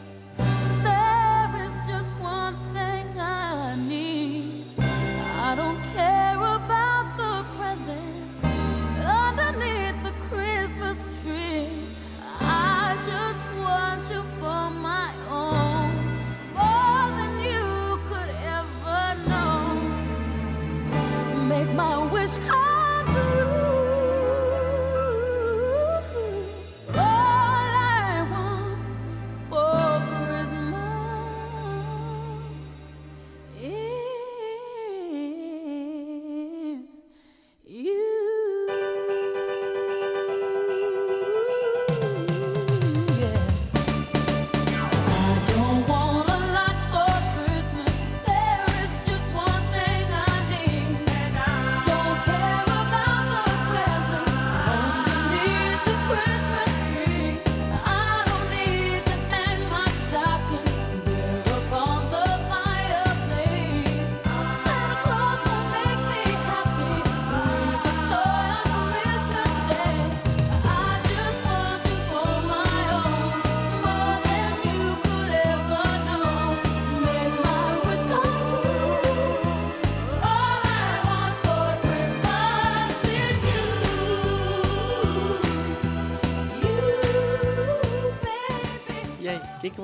wish I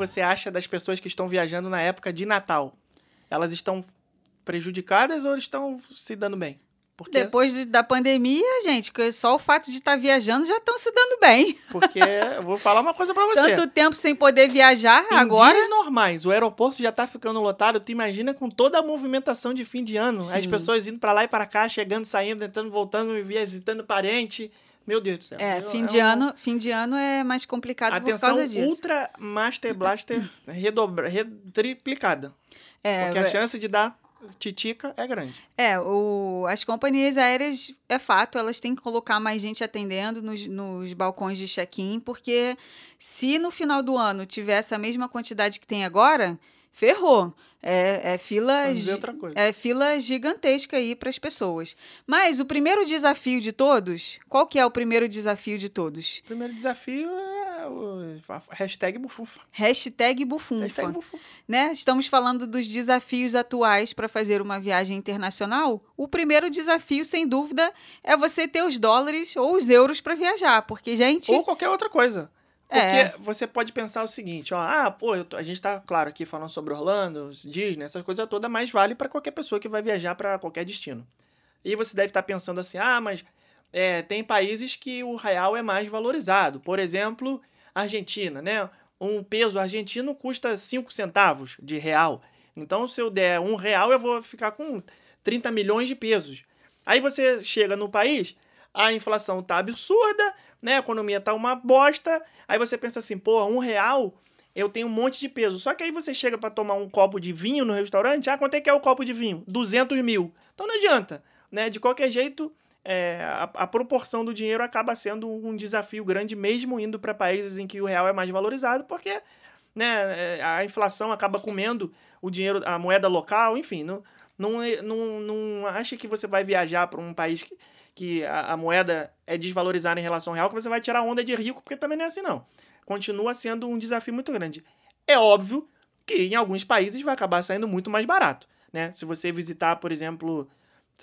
você acha das pessoas que estão viajando na época de Natal? Elas estão prejudicadas ou estão se dando bem? Porque, Depois de- da pandemia, gente, que só o fato de estar viajando já estão se dando bem. [laughs] porque eu vou falar uma coisa pra você. Tanto tempo sem poder viajar, Em agora. dias normais, o aeroporto já tá ficando lotado. Tu imagina com toda a movimentação de fim de ano, as Sim. pessoas indo pra lá e pra cá, chegando, saindo, entrando, voltando, visitando parente. Meu Deus do céu. É, Eu- fim é de, ano, fim de ano é mais complicado Atenção por causa disso. ultra master blaster redobra, re- triplicada. É, porque a chance de dar titica é grande. É, o, as companhias aéreas, é fato, elas têm que colocar mais gente atendendo nos, nos balcões de check-in, porque se no final do ano tiver essa mesma quantidade que tem agora, ferrou. É, é fila. É fila gigantesca aí para as pessoas. Mas o primeiro desafio de todos, qual que é o primeiro desafio de todos? O primeiro desafio é o hashtag bufufa. Hashtag bufunfa. Hashtag bufufa. né? Estamos falando dos desafios atuais para fazer uma viagem internacional. O primeiro desafio, sem dúvida, é você ter os dólares ou os euros para viajar, porque gente, Ou qualquer outra coisa. Porque É. você pode pensar o seguinte, ó, ah, pô, tô- a gente tá, claro, aqui falando sobre Orlando, Disney, essa coisa toda, mas vale para qualquer pessoa que vai viajar para qualquer destino. E você deve estar pensando assim, ah, mas é, tem países que o real é mais valorizado. Por exemplo, Argentina, né? Um peso argentino custa 5 centavos de real. Então, se eu der um real, eu vou ficar com 30 milhões de pesos. Aí você chega no país, a inflação tá absurda, né? A economia tá uma bosta. Aí você pensa assim, pô, um real eu tenho um monte de peso. Só que aí você chega para tomar um copo de vinho no restaurante, ah, quanto é que é o copo de vinho? 200 mil. Então não adianta, né? De qualquer jeito, é, a, a proporção do dinheiro acaba sendo um desafio grande, mesmo indo para países em que o real é mais valorizado, porque né, é, a inflação acaba comendo o dinheiro, a moeda local, enfim, não, não, é- não, não acha que você vai viajar para um país que, que a, a moeda é desvalorizada em relação ao real, que você vai tirar onda de rico, porque também não é assim, não. Continua sendo um desafio muito grande. É óbvio que em alguns países vai acabar saindo muito mais barato, né? Se você visitar, por exemplo,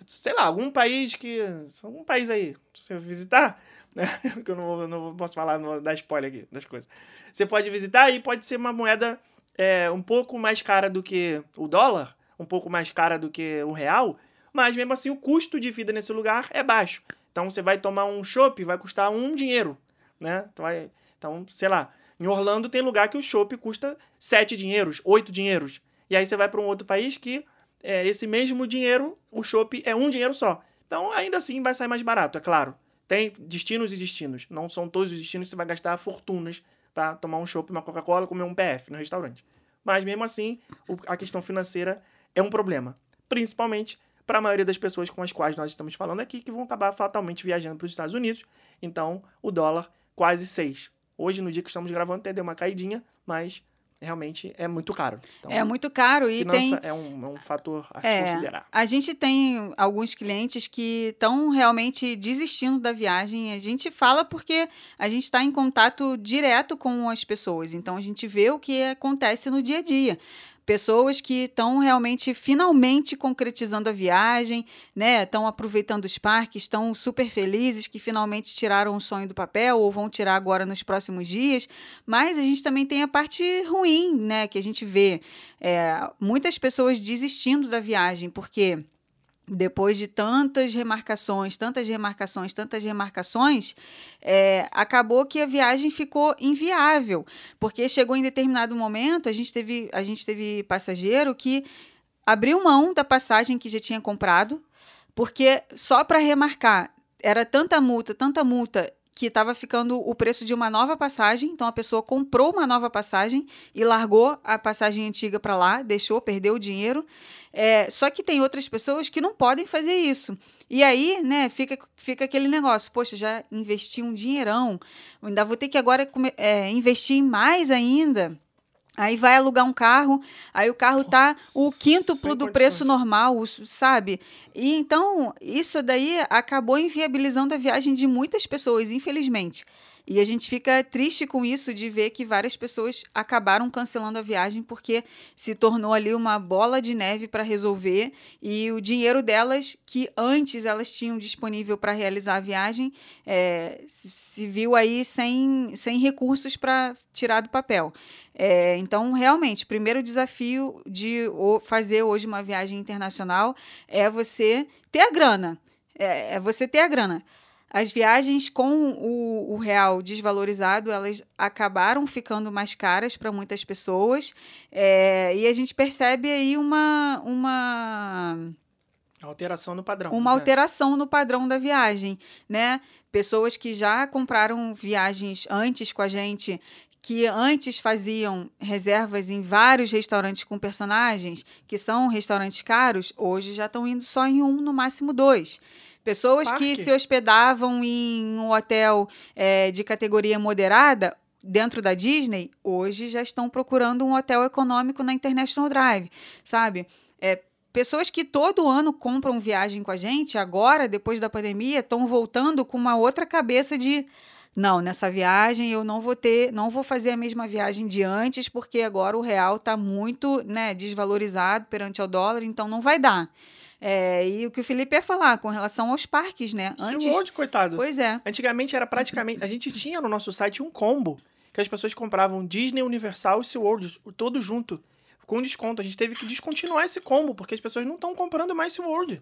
sei lá, algum país que... Algum país aí, se você visitar, [laughs] né? Que eu não, não posso falar, não dar spoiler aqui das coisas. Você pode visitar e pode ser uma moeda é, um pouco mais cara do que o dólar, um pouco mais cara do que o real, mas mesmo assim o custo de vida nesse lugar é baixo. Então você vai tomar um chopp, vai custar um dinheiro, né? Então, vai, então, sei lá, em Orlando tem lugar que o chopp custa sete dinheiros, oito dinheiros. E aí você vai para um outro país que é, esse mesmo dinheiro, o chopp é um dinheiro só. Então ainda assim vai sair mais barato, é claro. Tem destinos e destinos. Não são todos os destinos que você vai gastar fortunas para tomar um chopp, uma Coca-Cola, comer um PF no restaurante. Mas mesmo assim, a questão financeira é um problema. Principalmente para a maioria das pessoas com as quais nós estamos falando aqui, que vão acabar fatalmente viajando para os Estados Unidos. Então, o dólar quase 6. Hoje, no dia que estamos gravando, até deu uma caidinha, mas realmente é muito caro. Então, é muito caro e tem finança é, um, é um fator a se É, considerar. a gente tem alguns clientes que estão realmente desistindo da viagem. A gente fala porque a gente está em contato direto com as pessoas, então a gente vê o que acontece no dia a dia. Pessoas que estão realmente, finalmente concretizando a viagem, né? Estão aproveitando os parques, estão super felizes que finalmente tiraram o sonho do papel ou vão tirar agora nos próximos dias. Mas a gente também tem a parte ruim, né? Que a gente vê é, muitas pessoas desistindo da viagem, porque depois de tantas remarcações, tantas remarcações, tantas remarcações, é, acabou que a viagem ficou inviável, porque chegou em determinado momento, a gente teve, a gente teve passageiro que abriu mão da passagem que já tinha comprado, porque só para remarcar era tanta multa, tanta multa que estava ficando o preço de uma nova passagem. Então a pessoa comprou uma nova passagem e largou a passagem antiga para lá, deixou, perdeu o dinheiro. É, só que tem outras pessoas que não podem fazer isso. E aí, né, fica, fica aquele negócio, poxa, já investi um dinheirão, ainda vou ter que agora é, investir mais ainda. Aí vai alugar um carro, aí o carro tá o quíntuplo do preço normal, sabe? E então, isso daí acabou inviabilizando a viagem de muitas pessoas, infelizmente. E a gente fica triste com isso de ver que várias pessoas acabaram cancelando a viagem porque se tornou ali uma bola de neve para resolver e o dinheiro delas, que antes elas tinham disponível para realizar a viagem, é, se- viu aí sem, sem recursos para tirar do papel. É, então, realmente, o primeiro desafio de fazer hoje uma viagem internacional é você ter a grana. É, é você ter a grana. As viagens com o, o real desvalorizado, elas acabaram ficando mais caras para muitas pessoas. é, e a gente percebe aí uma, uma Alteração no padrão. uma né? alteração no padrão da viagem, né? Pessoas que já compraram viagens antes com a gente, que antes faziam reservas em vários restaurantes com personagens, que são restaurantes caros, hoje já estão indo só em um, no máximo dois. Pessoas que Parque. se hospedavam em um hotel eh, de categoria moderada, dentro da Disney, hoje já estão procurando um hotel econômico na International Drive, sabe? É, pessoas que todo ano compram viagem com a gente, agora, depois da pandemia, estão voltando com uma outra cabeça de não, nessa viagem eu não vou ter, não vou fazer a mesma viagem de antes, porque agora o real está muito né, desvalorizado perante ao dólar, então não vai dar. É, e o que o Felipe ia falar com relação aos parques, né? Antes. SeaWorld, coitado. Pois é. Antigamente era praticamente. A gente tinha no nosso site um combo que as pessoas compravam Disney, Universal e SeaWorld, tudo junto, com desconto. A gente teve que descontinuar esse combo, porque as pessoas não estão comprando mais SeaWorld.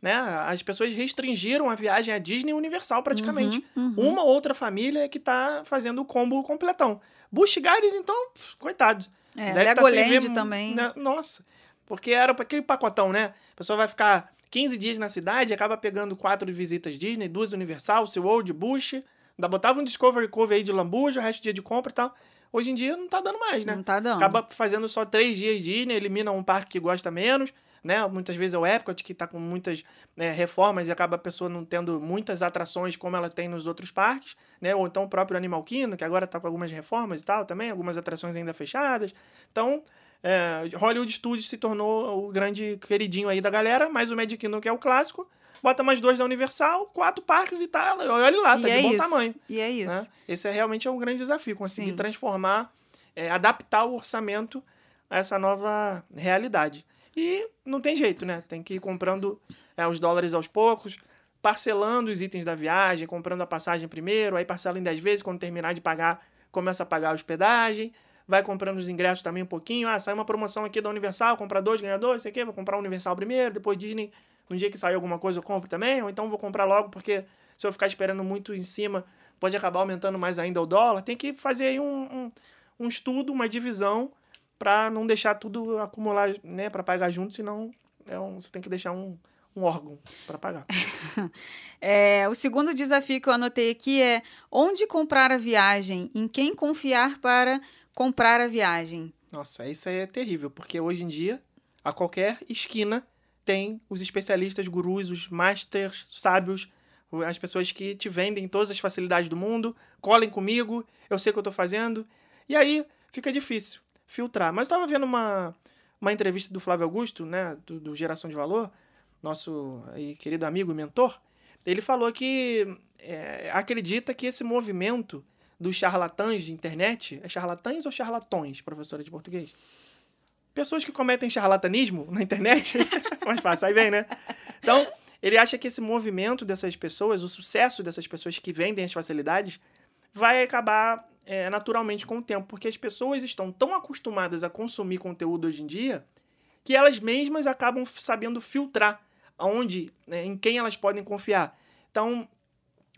Né? As pessoas restringiram a viagem a Disney Universal praticamente. Uhum, uhum. Uma outra família é que tá fazendo o combo completão. Busch Gardens, então, pff, coitado. É, Deve tá Legoland ver- também. né? Nossa. Porque era aquele pacotão, né? A pessoa vai ficar 15 dias na cidade, acaba pegando quatro visitas Disney, duas Universal, SeaWorld, Bush. Ainda botava um Discovery Cove aí de lambuja, o resto do dia de compra e tal. Hoje em dia não tá dando mais, né? Não tá dando. Acaba fazendo só três dias Disney, elimina um parque que gosta menos, né? Muitas vezes é o Epcot, que tá com muitas né, reformas e acaba a pessoa não tendo muitas atrações como ela tem nos outros parques, né? Ou então o próprio Animal Kingdom, que agora tá com algumas reformas e tal também, algumas atrações ainda fechadas. Então, é, Hollywood Studios se tornou o grande queridinho aí da galera, mais o Magic Kingdom, que é o clássico. Bota mais dois da Universal, quatro parques e tal. Olha lá, tá e de é bom isso. tamanho E é isso. né? Esse é realmente é um grande desafio, conseguir Sim. transformar, é, adaptar o orçamento a essa nova realidade. E não tem jeito, né? Tem que ir comprando é, os dólares aos poucos, parcelando os itens da viagem, comprando a passagem primeiro, aí parcela em 10 vezes, quando terminar de pagar, começa a pagar a hospedagem, vai comprando os ingressos também um pouquinho. Ah, sai uma promoção aqui da Universal, compra dois, ganha dois, sei o quê, vou comprar o Universal primeiro, depois Disney, no dia que sair alguma coisa eu compro também, ou então vou comprar logo, porque se eu ficar esperando muito em cima, pode acabar aumentando mais ainda o dólar. Tem que fazer aí um, um, um estudo, uma divisão, para não deixar tudo acumular, né, para pagar junto, senão é um, você tem que deixar um, um órgão para pagar. [laughs] É, o segundo desafio que eu anotei aqui é onde comprar a viagem, em quem confiar para comprar a viagem. Nossa, isso aí é terrível, porque hoje em dia, a qualquer esquina, tem os especialistas, gurus, os masters, sábios, as pessoas que te vendem todas as facilidades do mundo, colhem comigo, eu sei o que eu tô fazendo. E aí fica difícil filtrar. Mas eu tava vendo uma, uma entrevista do Flávio Augusto, né, do, do Geração de Valor, nosso querido amigo e mentor. Ele falou que é, acredita que esse movimento dos charlatãs de internet, é charlatãs ou charlatões, professora de português? Pessoas que cometem charlatanismo na internet, [laughs] mais fácil, aí vem, né? Então, ele acha que esse movimento dessas pessoas, o sucesso dessas pessoas que vendem as facilidades, vai acabar é, naturalmente com o tempo, porque as pessoas estão tão acostumadas a consumir conteúdo hoje em dia que elas mesmas acabam sabendo filtrar aonde, né, em quem elas podem confiar. Então,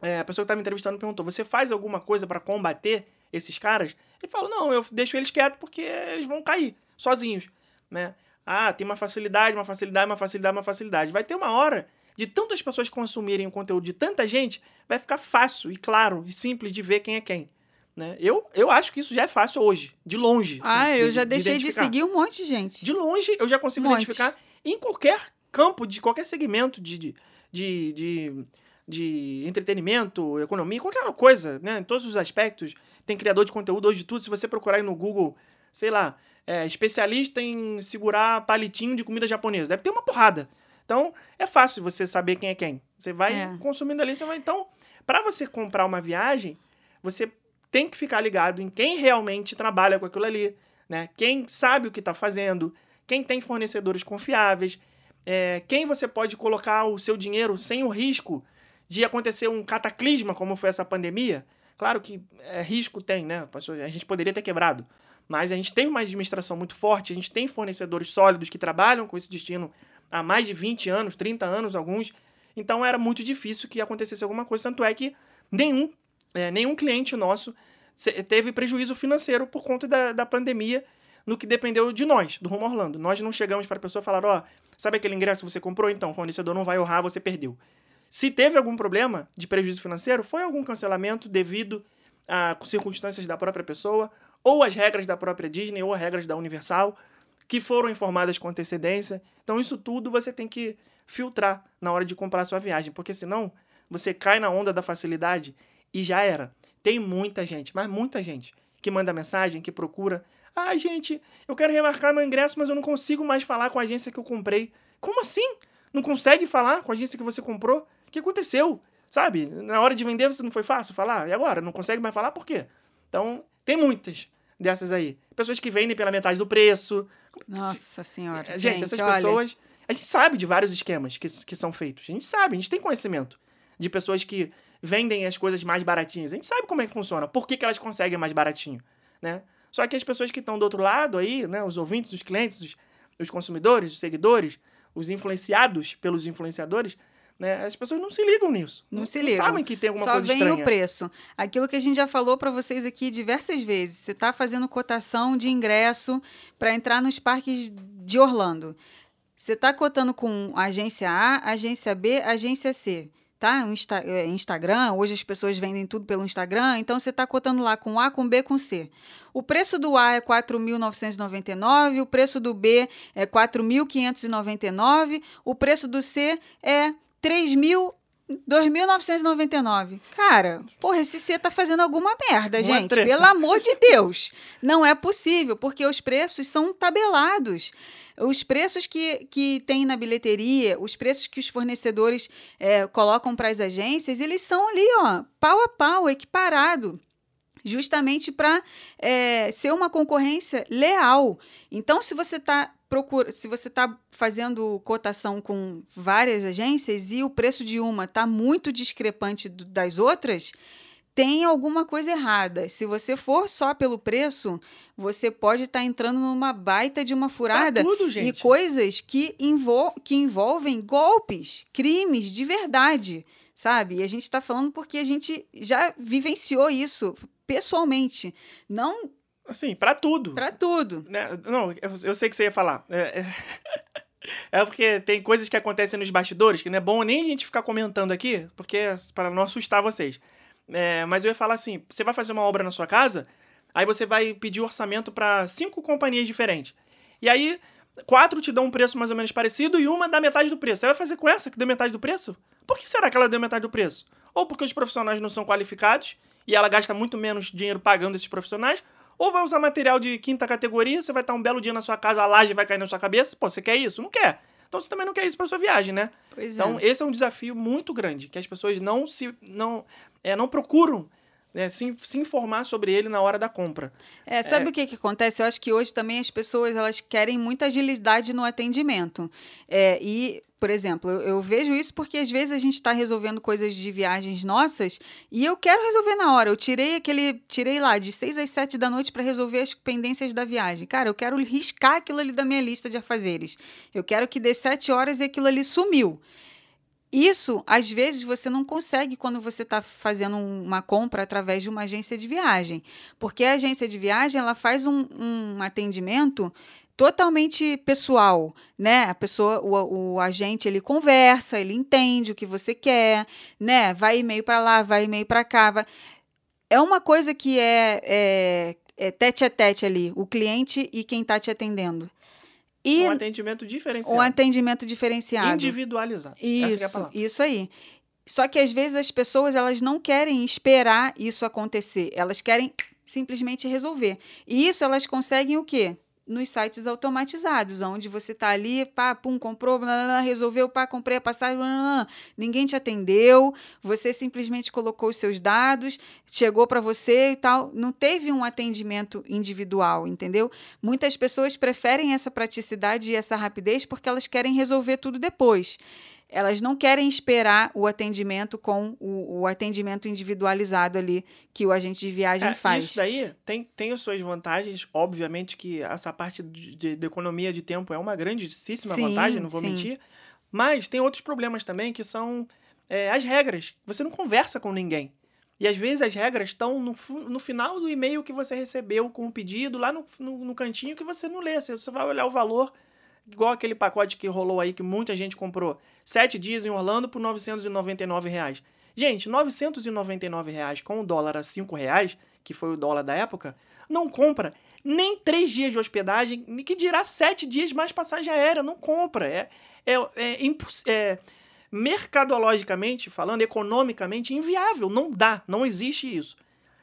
é, a pessoa que estava me entrevistando perguntou: você faz alguma coisa para combater esses caras? Ele falou: não, eu deixo eles quietos porque eles vão cair sozinhos, né? Ah, tem uma facilidade, uma facilidade, uma facilidade, uma facilidade. Vai ter uma hora de tantas pessoas consumirem o conteúdo de tanta gente, vai ficar fácil e claro e simples de ver quem é quem. Né? Eu, eu acho que isso já é fácil hoje, de longe. assim, ah, eu de- já de deixei de identificar. seguir um monte de gente. De longe, eu já consigo Monte. identificar em qualquer campo, de qualquer segmento de, de, de, de, de entretenimento, economia, qualquer coisa, né? Em todos os aspectos. Tem criador de conteúdo hoje de tudo. Se você procurar aí no Google, sei lá, é, especialista em segurar palitinho de comida japonesa, deve ter uma porrada. Então, é fácil você saber quem é quem. Você vai É. consumindo ali, você vai. Então, para você comprar uma viagem, você tem que ficar ligado em quem realmente trabalha com aquilo ali, né? Quem sabe o que está fazendo, quem tem fornecedores confiáveis, é, quem você pode colocar o seu dinheiro sem o risco de acontecer um cataclisma como foi essa pandemia. Claro que é, risco tem, né? A gente poderia ter quebrado, mas a gente tem uma administração muito forte, a gente tem fornecedores sólidos que trabalham com esse destino há mais de 20 anos, 30 anos, alguns. Então era muito difícil que acontecesse alguma coisa. Tanto é que nenhum, é, nenhum cliente nosso teve prejuízo financeiro por conta da, da pandemia no que dependeu de nós, do Rumo Orlando. Nós não chegamos para a pessoa falar, ó, oh, sabe aquele ingresso que você comprou? Então, o fornecedor não vai honrar, você perdeu. Se teve algum problema de prejuízo financeiro, foi algum cancelamento devido a circunstâncias da própria pessoa, ou as regras da própria Disney, ou as regras da Universal, que foram informadas com antecedência. Então, isso tudo você tem que filtrar na hora de comprar sua viagem, porque senão você cai na onda da facilidade e já era. Tem muita gente, mas muita gente, que manda mensagem, que procura. Ah, gente, eu quero remarcar meu ingresso, mas eu não consigo mais falar com a agência que eu comprei. Como assim? Não consegue falar com a agência que você comprou? O que aconteceu? Sabe? Na hora de vender você não foi fácil falar? E agora? Não consegue mais falar por quê? Então, tem muitas dessas aí. Pessoas que vendem pela metade do preço. Nossa senhora. Gente, gente essas olha, pessoas. A gente sabe de vários esquemas que, que são feitos. A gente sabe, a gente tem conhecimento de pessoas que vendem as coisas mais baratinhas. A gente sabe como é que funciona, por que, que elas conseguem mais baratinho, né? Só que as pessoas que estão do outro lado aí, né, os ouvintes, os clientes, os, os consumidores, os seguidores, os influenciados pelos influenciadores, né? As pessoas não se ligam nisso. Não se ligam. sabem que tem alguma Só coisa vem estranha. o preço. Aquilo que a gente já falou para vocês aqui diversas vezes. Você está fazendo cotação de ingresso para entrar nos parques de Orlando. Você está cotando com agência A, agência B, agência C. Tá? Um Insta é, Instagram, hoje as pessoas vendem tudo pelo Instagram, então você está cotando lá com A, com B, com C. O preço do A é 4.999, o preço do B é 4.599, o preço do C é 3.000 2.999. Cara, porra, esse C tá fazendo alguma merda, Uma gente. treta. Pelo amor de Deus. Não é possível, porque os preços são tabelados. Os preços que, que tem na bilheteria, os preços que os fornecedores é, colocam para as agências, eles estão ali, ó, pau a pau, equiparado justamente para é, ser uma concorrência leal. Então, se você está procura, se você está fazendo cotação com várias agências e o preço de uma está muito discrepante das outras, tem alguma coisa errada. Se você for só pelo preço, você pode estar entrando numa baita de uma furada Tá tudo, e coisas que, envol que envolvem golpes, crimes de verdade, sabe? E a gente está falando porque a gente já vivenciou isso pessoalmente, não Assim, pra tudo. para tudo. Né? Não, eu, eu sei que você ia falar. É, é... [laughs] é porque tem coisas que acontecem nos bastidores que não é bom nem a gente ficar comentando aqui, porque é para não assustar vocês. É, mas eu ia falar assim: você vai fazer uma obra na sua casa, aí você vai pedir orçamento para cinco companhias diferentes. E aí, quatro te dão um preço mais ou menos parecido e uma dá metade do preço. Você vai fazer com essa que deu metade do preço? Por que será que ela deu metade do preço? Ou porque os profissionais não são qualificados e ela gasta muito menos dinheiro pagando esses profissionais, ou vai usar material de quinta categoria, você vai estar um belo dia na sua casa, a laje vai cair na sua cabeça. Pô, você quer isso? Não quer. Então você também não quer isso para sua viagem, né? Pois Então é. esse é um desafio muito grande, que as pessoas não se não, é, não procuram né, se, se informar sobre ele na hora da compra. É, sabe o que, que acontece? Eu acho que hoje também as pessoas elas querem muita agilidade no atendimento. É, e, por exemplo, eu, eu vejo isso porque às vezes a gente está resolvendo coisas de viagens nossas e eu quero resolver na hora. Eu tirei aquele. Tirei lá de 6 às 7 da noite para resolver as pendências da viagem. Cara, eu quero riscar aquilo ali da minha lista de afazeres. Eu quero que dê 7 horas e aquilo ali sumiu. Isso, às vezes, você não consegue quando você está fazendo um- uma compra através de uma agência de viagem. Porque a agência de viagem ela faz um, um atendimento totalmente pessoal, né? A pessoa, o, o agente, ele conversa, ele entende o que você quer, né? Vai e-mail para lá, vai e-mail para cá. vai- É uma coisa que é, é, é tete a tete ali, o cliente e quem está te atendendo. E um atendimento diferenciado. um atendimento diferenciado. individualizado. É Isso, palavra. isso aí. Só que às vezes as pessoas elas não querem esperar isso acontecer, elas querem simplesmente resolver. E isso elas conseguem o quê? Nos sites automatizados, onde você tá ali, pá, pum, comprou, blá, resolveu, pá, comprei a passagem, blá. ninguém te atendeu, você simplesmente colocou os seus dados, chegou para você e tal, não teve um atendimento individual, entendeu? Muitas pessoas preferem essa praticidade e essa rapidez porque elas querem resolver tudo depois. Elas não querem esperar o atendimento com o, o atendimento individualizado ali que o agente de viagem É, faz. Isso daí tem, tem as suas vantagens. Obviamente que essa parte de, de- economia de tempo é uma grandíssima Sim, vantagem, não vou sim. mentir. Mas tem outros problemas também, que são é, as regras. Você não conversa com ninguém. E às vezes as regras estão no, no final do e-mail que você recebeu com o pedido, lá no, no, no cantinho que você não lê. Você só vai olhar o valor, igual aquele pacote que rolou aí, que muita gente comprou. Sete dias em Orlando por 999 reais. Gente, 999 reais com o dólar a 5 reais, que foi o dólar da época, não compra nem três dias de hospedagem, que dirá sete dias mais passagem aérea. Não compra. É, é, é, é mercadologicamente falando, economicamente inviável. Não dá, não existe isso.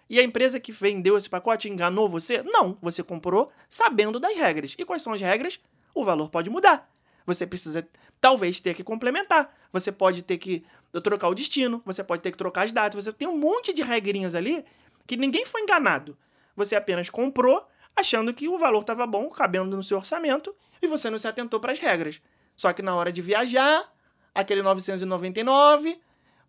E a empresa que vendeu esse pacote enganou você? Não, você comprou sabendo das regras. E quais são as regras? O valor pode mudar. Você precisa talvez ter que complementar. Você pode ter que trocar o destino, você pode ter que trocar as datas, você tem um monte de regrinhas ali que ninguém foi enganado. Você apenas comprou achando que o valor estava bom, cabendo no seu orçamento, e você não se atentou para as regras. Só que na hora de viajar, aquele 999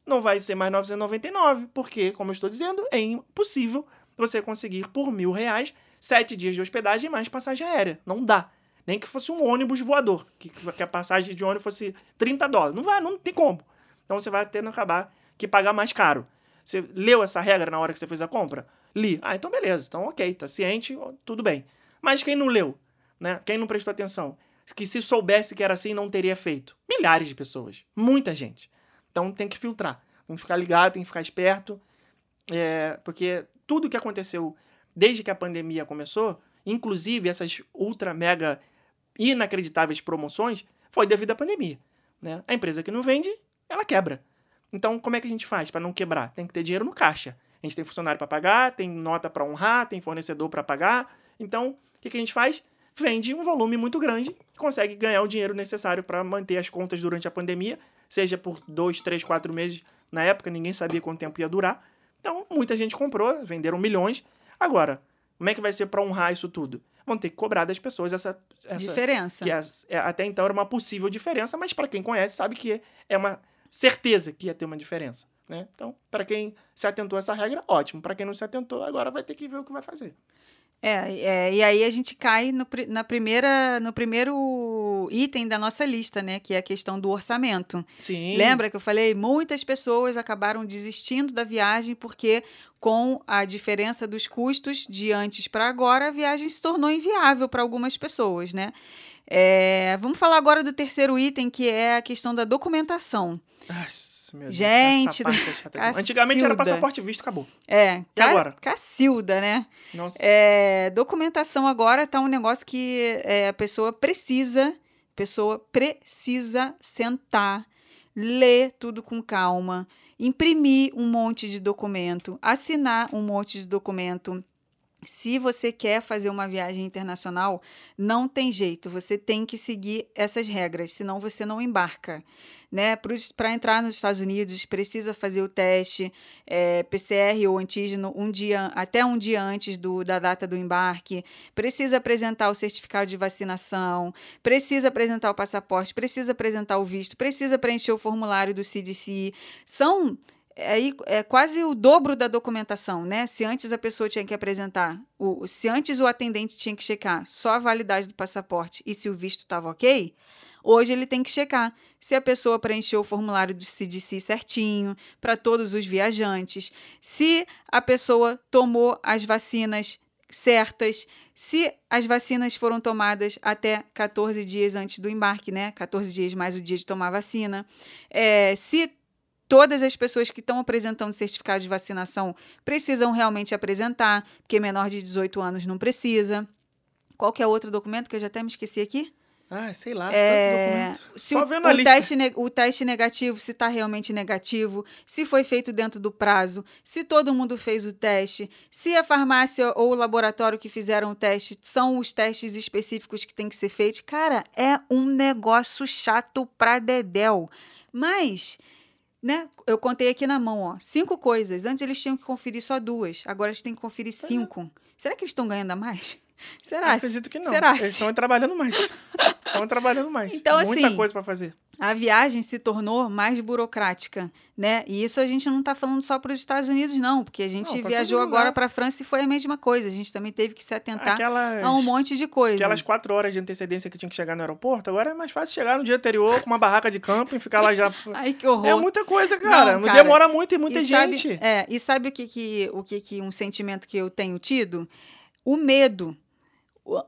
não vai ser mais 999, porque, como eu estou dizendo, é impossível você conseguir por mil reais sete dias de hospedagem mais passagem aérea. Não dá. Nem que fosse um ônibus voador, que, que a passagem de ônibus fosse 30 dólares. Não vai, não tem como. Então você vai tendo acabar que pagar mais caro. Você leu essa regra na hora que você fez a compra? Li. Ah, então beleza. Então ok, tá ciente, tudo bem. Mas quem não leu, né? Quem não prestou atenção, que se soubesse que era assim não teria feito. Milhares de pessoas, muita gente. Então tem que filtrar, tem que ficar ligado, tem que ficar esperto, é, porque tudo que aconteceu desde que a pandemia começou, inclusive essas ultra mega inacreditáveis promoções, foi devido à pandemia. Né? A empresa que não vende, ela quebra. Então, como é que a gente faz para não quebrar? Tem que ter dinheiro no caixa. A gente tem funcionário para pagar, tem nota para honrar, tem fornecedor para pagar. Então, o que, que a gente faz? Vende um volume muito grande e consegue ganhar o dinheiro necessário para manter as contas durante a pandemia, seja por dois, três, quatro meses. Na época, ninguém sabia quanto tempo ia durar. Então, muita gente comprou, venderam milhões. Agora, como é que vai ser para honrar isso tudo? Vão ter que cobrar das pessoas essa, essa Diferença. que as- é, até então era uma possível diferença, mas para quem conhece sabe que é uma certeza que ia ter uma diferença. Né? Então, para quem se atentou a essa regra, ótimo. Para quem não se atentou, agora vai ter que ver o que vai fazer. É, é, e aí a gente cai no, na primeira, no primeiro item da nossa lista, né? Que é a questão do orçamento. Sim. Lembra que eu falei? Muitas pessoas acabaram desistindo da viagem porque, com a diferença dos custos de antes para agora, a viagem se tornou inviável para algumas pessoas, né? É, vamos falar agora do terceiro item, que é a questão da documentação. Meu Deus, Gente, essa parte é. [laughs] Antigamente era passaporte visto, acabou. É, E agora? Cacilda, né? Nossa. É, documentação agora tá um negócio que é, a pessoa precisa, pessoa precisa sentar, ler tudo com calma, imprimir um monte de documento, assinar um monte de documento. Se você quer fazer uma viagem internacional, não tem jeito, você tem que seguir essas regras, senão você não embarca. Né? Para entrar nos Estados Unidos, precisa fazer o teste é, PCR ou antígeno um dia, até um dia antes do, da data do embarque, precisa apresentar o certificado de vacinação, precisa apresentar o passaporte, precisa apresentar o visto, precisa preencher o formulário do CDC. São aí é quase o dobro da documentação, né? Se antes a pessoa tinha que apresentar, o, se antes o atendente tinha que checar só a validade do passaporte e se o visto estava ok, hoje ele tem que checar se a pessoa preencheu o formulário do CDC certinho para todos os viajantes, se a pessoa tomou as vacinas certas, se as vacinas foram tomadas até 14 dias antes do embarque, né? 14 dias mais o dia de tomar vacina, é, se todas as pessoas que estão apresentando certificado de vacinação precisam realmente apresentar, porque menor de 18 anos não precisa. Qual que é outro documento que eu já até me esqueci aqui? Ah, sei lá, É, tanto documento. se Só o, vendo a o lista. teste, o teste negativo, se está realmente negativo, se foi feito dentro do prazo, se todo mundo fez o teste, se a farmácia ou o laboratório que fizeram o teste são os testes específicos que tem que ser feitos. Cara, é um negócio chato pra dedéu. Mas, né, eu contei aqui na mão, ó, cinco coisas. Antes eles tinham que conferir só duas, agora eles têm que conferir cinco. Será que eles estão ganhando a mais? Será? Acredito que não. Será? Eles estão trabalhando mais. [laughs] Estão trabalhando mais. Então, Muita assim, coisa pra fazer. a viagem se tornou mais burocrática, né? E isso a gente não está falando só para os Estados Unidos, não, porque a gente Não, viajou agora para a França e foi a mesma coisa. A gente também teve que se atentar Aquelas, a um monte de coisa. aquelas quatro horas de antecedência que tinha que chegar no aeroporto, agora é mais fácil chegar no dia anterior com uma barraca de camping e ficar lá já. [laughs] Ai, que horror. É muita coisa, cara. Não, Não, cara. demora muito e muita e gente. Sabe, é, e sabe o que, que, o que, que um sentimento que eu tenho tido? O medo.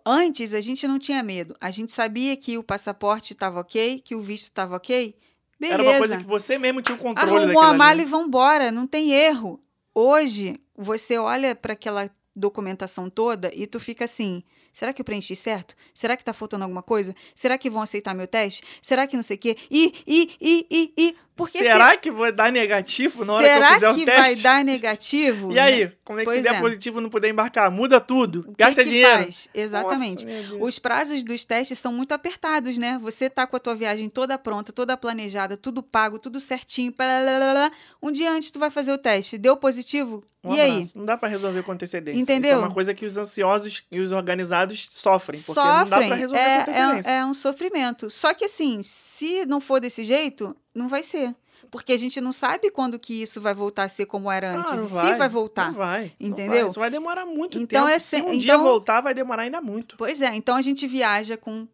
Antes a gente não tinha medo. A gente sabia que o passaporte estava ok, que o visto estava ok. Beleza. Era uma coisa que você mesmo tinha o controle Arrumou a ali. mala e vambora, não tem erro. Hoje, você olha para aquela documentação toda e tu fica assim: será que eu preenchi certo? Será que tá faltando alguma coisa? Será que vão aceitar meu teste? Será que não sei o quê? E, e, e, e, e. Porque Será que vai dar negativo na hora será que eu fizer o que teste? vai dar negativo? E aí, como é que Pois se der é. positivo não puder embarcar? Muda tudo. Que Gasta que dinheiro. faz? Exatamente. Nossa. Os prazos dos testes são muito apertados, né? Você tá com a tua viagem toda pronta, toda planejada, tudo pago, tudo certinho. Blablabla. Um dia antes tu vai fazer o teste, deu positivo? Um e aí? Não dá pra resolver com antecedência. Entendeu? Isso é uma coisa que os ansiosos e os organizados sofrem, porque não dá Sofrem. pra resolver é, com antecedência. é, é um sofrimento. Só que assim, se não for desse jeito, não vai ser. Porque a gente não sabe quando que isso vai voltar a ser como era Ah, antes. não e se vai voltar. Não vai. não Entendeu? vai. Isso vai demorar muito Então tempo. é Se se- um dia então- voltar, vai demorar ainda muito. Pois é, então a gente viaja com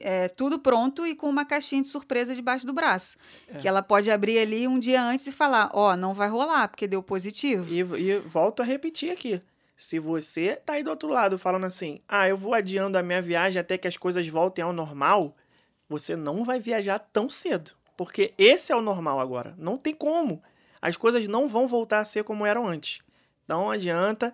é, tudo pronto e com uma caixinha de surpresa debaixo do braço. É. Que ela pode abrir ali um dia antes e falar: Ó, não vai rolar, porque deu positivo. E, e volto a repetir aqui. Se você tá aí do outro lado falando assim, ah, eu vou adiando a minha viagem até que as coisas voltem ao normal, você não vai viajar tão cedo. Porque esse é o normal agora. Não tem como. As coisas não vão voltar a ser como eram antes. Não adianta,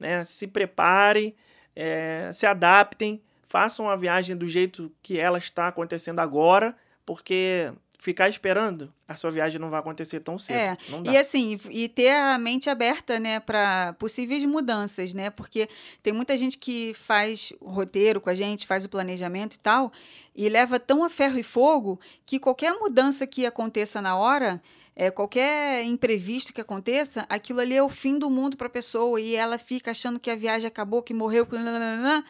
né? Se preparem, é, se adaptem, façam a viagem do jeito que ela está acontecendo agora, porque ficar esperando, a sua viagem não vai acontecer tão cedo. É, Não dá. E assim, e ter a mente aberta, né, para possíveis mudanças, né? Porque tem muita gente que faz o roteiro com a gente, faz o planejamento e tal, e leva tão a ferro e fogo que qualquer mudança que aconteça na hora, é, qualquer imprevisto que aconteça, aquilo ali é o fim do mundo para a pessoa e ela fica achando que a viagem acabou, que morreu, que nananana.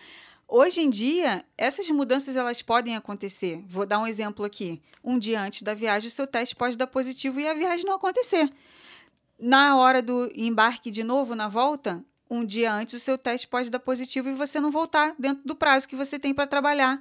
Hoje em dia, essas mudanças elas podem acontecer. Vou dar um exemplo aqui. Um dia antes da viagem, o seu teste pode dar positivo e a viagem não acontecer. Na hora do embarque de novo, na volta, um dia antes, o seu teste pode dar positivo e você não voltar dentro do prazo que você tem para trabalhar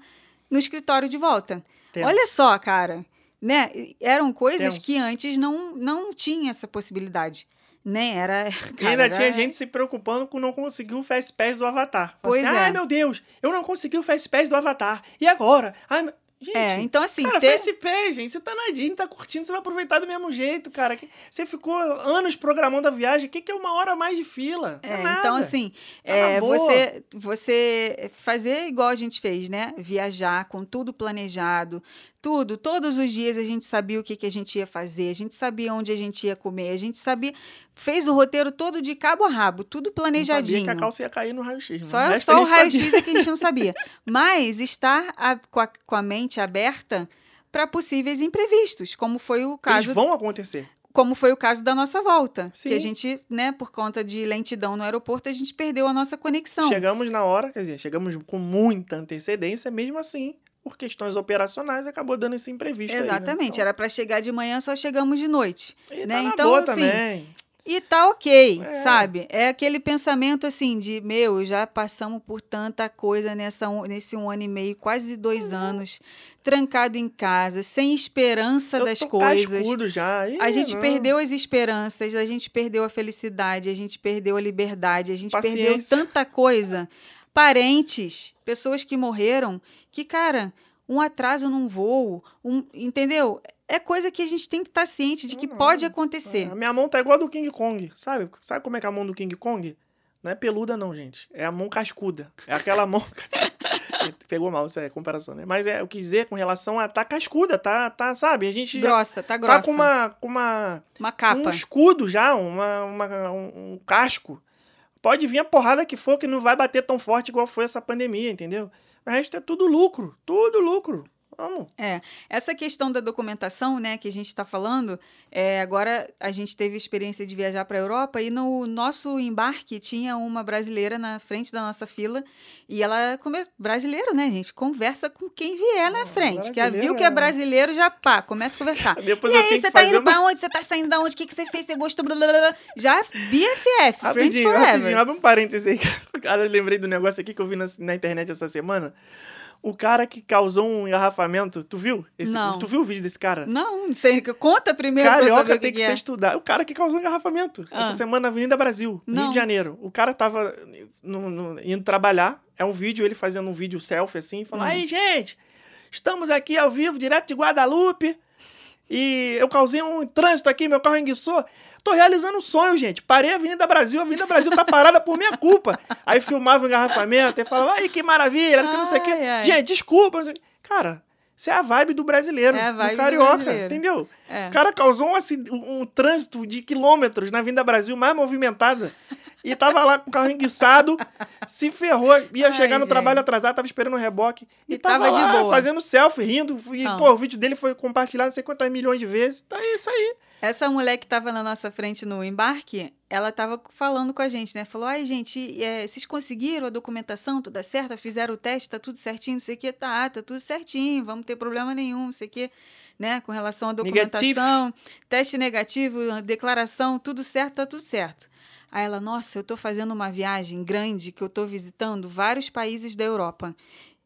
no escritório de volta. Tenso. Olha só, cara. Né? Eram coisas Tenso. que antes não, não tinha essa possibilidade. Né? Era. [laughs] E cara, ainda era- tinha gente se preocupando com não conseguir o Fast Pass do Avatar. Pois assim, é. Ai, meu Deus, eu não consegui o Fast Pass do Avatar. E agora? Ai, Gente, É, então assim, cara, ter- Fast Pass, gente. Você tá na Disney, tá curtindo, você vai aproveitar do mesmo jeito, cara. Que- Você ficou anos programando a viagem. O que, que é uma hora mais de fila? É, nada. então, assim, Tá é, você, você fazer igual a gente fez, né? Viajar com tudo planejado, tudo. Todos os dias a gente sabia o que, que a gente ia fazer, a gente sabia onde a gente ia comer, a gente sabia. Fez o roteiro todo de cabo a rabo, tudo Não planejadinho. sabia que a calça ia cair no raio-x. Só, resto só o raio-x é que a gente não sabia. Mas estar a- com, a, com a mente aberta para possíveis imprevistos, como foi o caso Eles vão acontecer. como foi o caso da nossa volta. Sim. Que a gente, né, por conta de lentidão no aeroporto, a gente perdeu a nossa conexão. Chegamos na hora, quer dizer, chegamos com muita antecedência, mesmo assim, por questões operacionais, acabou dando esse imprevisto aí, né? Exatamente, Então, era para chegar de manhã, só chegamos de noite. e né? tá Então, assim, também. E tá ok, É. sabe? É aquele pensamento assim de, meu, já passamos por tanta coisa nessa, nesse um ano e meio, quase dois anos, trancado em casa, sem esperança Eu das coisas. já. Ih, A gente não. perdeu as esperanças, a gente perdeu a felicidade, a gente perdeu a liberdade, a gente perdeu Paciência. tanta coisa. Parentes, pessoas que morreram, que, cara, um atraso num voo, um, entendeu? É coisa que a gente tem que estar ciente de que Não, pode É, acontecer. A minha mão tá igual a do King Kong, sabe? Sabe como é que é a mão do King Kong? Não é peluda, não, gente. É a mão cascuda. É aquela mão. [laughs] Pegou mal essa comparação, né? Mas é, eu quis dizer com relação a tá cascuda, tá, tá sabe? A gente Grossa, tá grossa. tá com uma, com uma Uma capa. um escudo já, uma, uma- um, um casco. Pode vir a porrada que for, que não vai bater tão forte igual foi essa pandemia, entendeu? O resto é tudo lucro, tudo lucro. Vamos. É, essa questão da documentação, né, que a gente está falando, é, agora a gente teve experiência de viajar para a Europa e no nosso embarque tinha uma brasileira na frente da nossa fila e ela, come... brasileiro, né, gente, conversa com quem vier na frente, que viu que é brasileiro, brasileiro, já pá, começa a conversar. [laughs] Depois e aí, você tá indo uma... pra onde? Você tá saindo da onde? O que, que você fez? Você gostou? Blá, blá, blá. Já BFF, Friends Forever. rapidinho, abre um parênteses aí. [laughs] Cara, eu lembrei do negócio aqui que eu vi na, na internet essa semana. O cara que causou um engarrafamento, tu viu? Esse, Não. Tu viu o vídeo desse cara? Não, não sei, conta primeiro pra eu saber Carioca tem que, que, ser é. estudado. O cara que causou um engarrafamento. Ah. Essa semana na Avenida Brasil, Rio Não. de Janeiro. O cara tava no- no- indo trabalhar. É um vídeo, ele fazendo um vídeo selfie assim, falando: Hum. Aí, gente, estamos aqui ao vivo, direto de Guadalupe. E eu causei um trânsito aqui, meu carro enguiçou. Tô realizando um sonho, gente. Parei a Avenida Brasil, a Avenida Brasil tá parada por minha culpa. Aí filmava o engarrafamento e falava, ai, que maravilha, que não sei o quê. Ai, ai. Gente, desculpa. Cara, isso é a vibe do brasileiro, É vibe do do carioca, brasileiro. entendeu? É. O cara causou um, um- um trânsito de quilômetros na Avenida Brasil mais movimentada. E tava lá com o carro enguiçado, se ferrou, ia Ai, chegar no gente. trabalho atrasado, tava esperando o reboque. E, E tava, tava de lá boa. fazendo selfie, rindo. E, Não. pô, o vídeo dele foi compartilhado não sei quantas milhões de vezes. Tá isso aí. Essa mulher que estava na nossa frente no embarque, ela estava falando com a gente, né? Falou: ai, gente, é, vocês conseguiram a documentação toda certa? Fizeram o teste, tá tudo certinho, não sei o quê. Tá, tá tudo certinho, vamos ter problema nenhum, não sei o quê. Né? Com relação à documentação, teste negativo, declaração, tudo certo, tá tudo certo. Aí ela, nossa, eu tô fazendo uma viagem grande que eu tô visitando vários países da Europa.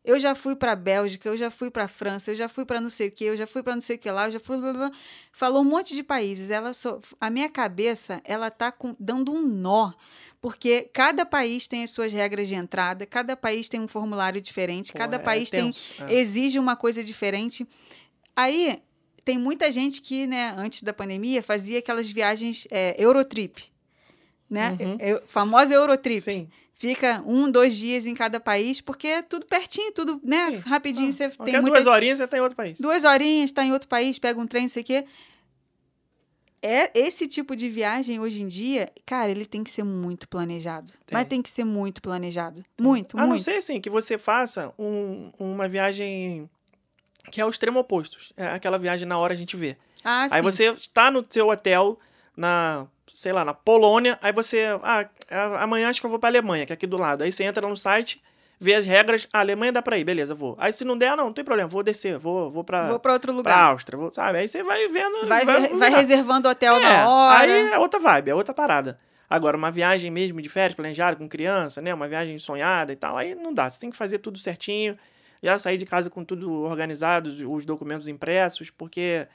Eu já fui para Bélgica, eu já fui para França, eu já fui para não sei o que, eu já fui para não sei o que lá, eu já fui blá, blá, blá. falou um monte de países. Ela só, a minha cabeça, ela tá com, dando um nó, porque cada país tem as suas regras de entrada, cada país tem um formulário diferente, Pô, cada é país tem é. exige uma coisa diferente. Aí tem muita gente que, né, antes da pandemia, fazia aquelas viagens é, Eurotrip, né? Uhum. Famosa Eurotrip. Sim. Fica um, dois dias em cada país, porque é tudo pertinho, tudo, né? Sim. Rapidinho, Ah, você tem muita... duas horinhas você tá em outro país. duas horinhas, está em outro país, pega um trem, não sei o quê. É, esse tipo de viagem, hoje em dia, cara, ele tem que ser muito planejado. Tem. Mas tem que ser muito planejado. Muito, A não muito. ser, assim, que você faça um- uma viagem que é o extremo oposto. É aquela viagem na hora a gente vê. Ah, Aí sim. você está no seu hotel na, sei lá, na Polônia, aí você, ah, amanhã acho que eu vou pra Alemanha, que é aqui do lado. Aí você entra no site, vê as regras, ah, Alemanha dá pra ir, beleza, vou. Aí se não der, não, não tem problema, vou descer, vou, vou pra, Vou para outro pra lugar. Áustria, vou, sabe? Aí você vai vendo... Vai, vai, vai reservando hotel É, na hora. Aí é outra vibe, é outra parada. Agora, uma viagem mesmo de férias, planejada com criança, né? Uma viagem sonhada e tal, aí não dá. Você tem que fazer tudo certinho. Já sair de casa com tudo organizado, os documentos impressos, porque